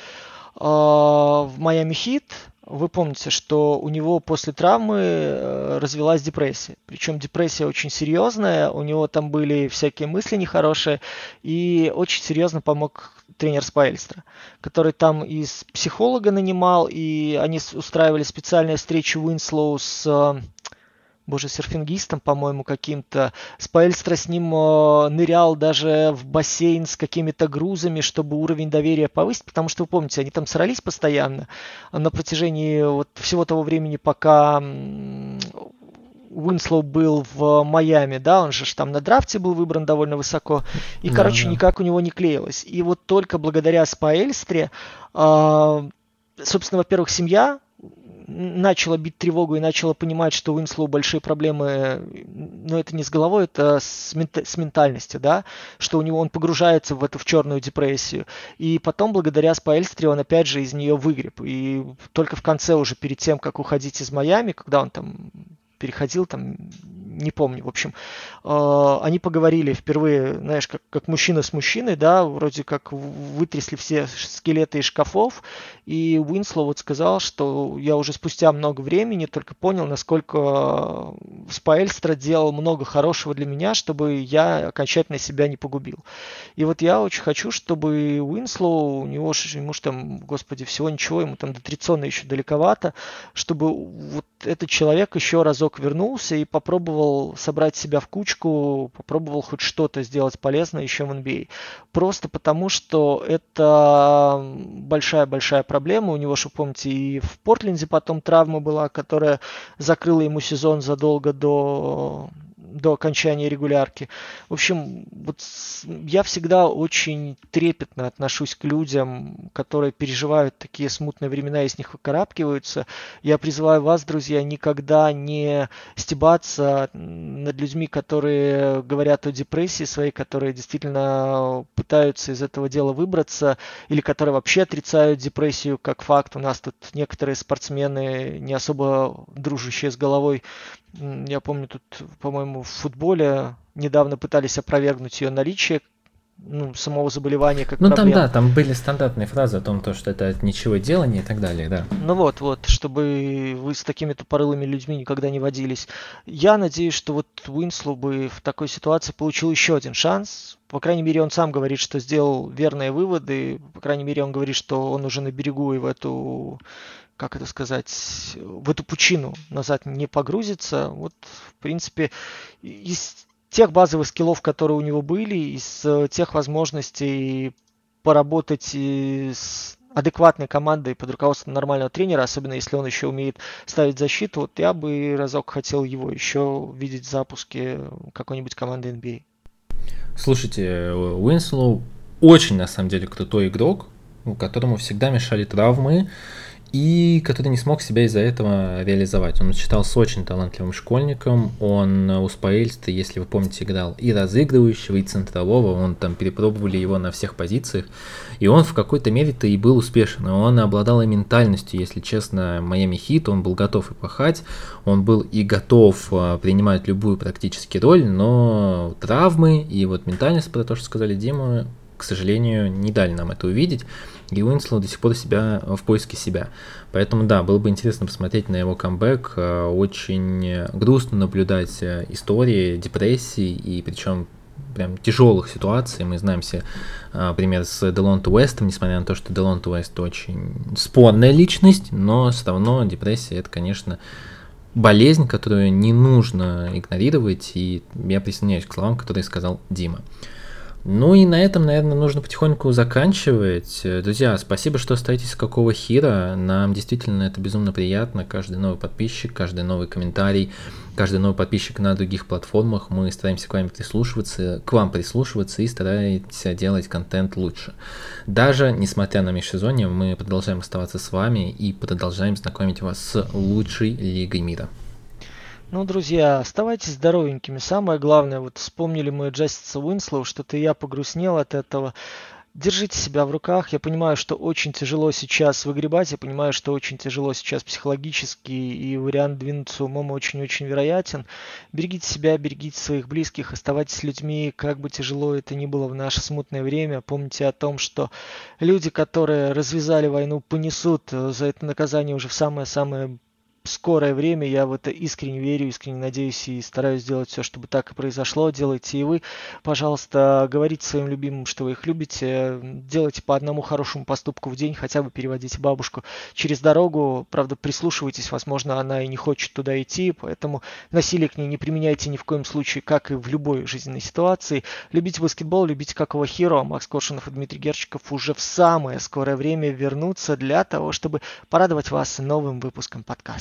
э, в Майами Хит, вы помните, что у него после травмы э, развилась депрессия. Причем депрессия очень серьезная, у него там были всякие мысли нехорошие, и очень серьезно помог тренер Спаэльстра, который там и психолога нанимал, и они устраивали специальные встречи Уинслоу с э, боже, серфингистом, по-моему, каким-то. Спаэльстра с ним э, нырял даже в бассейн с какими-то грузами, чтобы уровень доверия повысить, потому что, вы помните, они там срались постоянно на протяжении вот всего того времени, пока Уинслоу был в Майами, да, он же там на драфте был выбран довольно высоко, и, да, короче, да. никак у него не клеилось. И вот только благодаря Спаэльстре, э, собственно, во-первых, семья начала бить тревогу и начала понимать, что у Уинслоу большие проблемы, но это не с головой, это с, мент- с ментальностью, да, что у него он погружается в эту в черную депрессию. И потом, благодаря Спаэльстре, он опять же из нее выгреб. И только в конце уже, перед тем, как уходить из Майами, когда он там переходил, там, не помню, в общем, э, они поговорили впервые, знаешь, как, как мужчина с мужчиной, да, вроде как вытрясли все скелеты из шкафов, и Уинслоу вот сказал, что я уже спустя много времени только понял, насколько Спаэльстра делал много хорошего для меня, чтобы я окончательно себя не погубил. И вот я очень хочу, чтобы Уинслоу, у него ему же там, господи, всего ничего, ему там до трицона еще далековато, чтобы вот этот человек еще разок вернулся и попробовал собрать себя в кучку, попробовал хоть что-то сделать полезное еще в NBA. А. Просто потому, что это большая-большая проблема. У него, что помните, и в Портленде потом травма была, которая закрыла ему сезон задолго до до окончания регулярки. В общем, вот я всегда очень трепетно отношусь к людям, которые переживают такие смутные времена и с них выкарабкиваются. Я призываю вас, друзья, никогда не стебаться над людьми, которые говорят о депрессии своей, которые действительно пытаются из этого дела выбраться, или которые вообще отрицают депрессию как факт. У нас тут некоторые спортсмены, не особо дружащие с головой, я помню, тут, по-моему, в футболе недавно пытались опровергнуть ее наличие ну, самого заболевания как Ну проблем. там да, там были стандартные фразы о том, то, что это от ничего делания и так далее, да. Ну вот, вот, чтобы вы с такими тупорылыми людьми никогда не водились. Я надеюсь, что вот Уинслоу бы в такой ситуации получил еще один шанс. По крайней мере, он сам говорит, что сделал верные выводы. По крайней мере, он говорит, что он уже на берегу и в эту как это сказать, в эту пучину назад не погрузится. Вот, в принципе, из тех базовых скиллов, которые у него были, из э, тех возможностей поработать с адекватной командой под руководством нормального тренера, особенно если он еще умеет ставить защиту, вот я бы разок хотел его еще видеть в запуске какой-нибудь команды NBA. Слушайте, Уинслоу очень, на самом деле, крутой игрок, которому всегда мешали травмы, и который не смог себя из-за этого реализовать. Он считался очень талантливым школьником, он у Спаэльстры, если вы помните, играл и разыгрывающего, и центрового, он там перепробовали его на всех позициях, и он в какой-то мере-то и был успешен, он обладал и ментальностью, если честно, Майами Хит, он был готов и пахать, он был и готов а, принимать любую практически роль, но травмы и вот ментальность, про то, что сказал Дима, к сожалению, не дали нам это увидеть и Уинслоу до сих пор себя в поиске себя. Поэтому да, было бы интересно посмотреть на его камбэк. Э, очень грустно наблюдать э, истории депрессии и причем прям тяжелых ситуаций. Мы знаем все а, пример с Делонто Уэстом, несмотря на то, что Делонто Уэст очень спорная личность, но все равно депрессия это, конечно, болезнь, которую не нужно игнорировать, и я присоединяюсь к словам, которые сказал Дима. Ну и на этом, наверное, нужно потихоньку заканчивать. Друзья, спасибо, что остаетесь с какого хира. Нам действительно это безумно приятно. Каждый новый подписчик, каждый новый комментарий, каждый новый подписчик на других платформах. Мы стараемся к вам прислушиваться, к вам прислушиваться и стараемся делать контент лучше. Даже несмотря на межсезонье, мы продолжаем оставаться с вами и продолжаем знакомить вас с лучшей лигой мира. Ну, друзья, оставайтесь здоровенькими. Самое главное, вот вспомнили мы Джастиса Уинслоу, что-то я погрустнел от этого. держите себя в руках. Я понимаю, что очень тяжело сейчас выгребать, я понимаю, что очень тяжело сейчас психологически, и вариант двинуться умом очень-очень вероятен. Берегите себя, берегите своих близких, оставайтесь людьми, как бы тяжело это ни было в наше смутное время. Помните о том, что люди, которые развязали войну, понесут за это наказание уже в самое-самое скорое время. Я в это искренне верю, искренне надеюсь и стараюсь сделать все, чтобы так и произошло. Делайте и вы. Пожалуйста, говорите своим любимым, что вы их любите. Делайте по одному хорошему поступку в день, хотя бы переводите бабушку через дорогу. Правда, прислушивайтесь, возможно, она и не хочет туда идти, поэтому насилие к ней не применяйте ни в коем случае, как и в любой жизненной ситуации. Любите баскетбол, любите какого хиро. Макс Коршунов и Дмитрий Герчиков уже в самое скорое время вернутся для того, чтобы порадовать вас новым выпуском подкаста.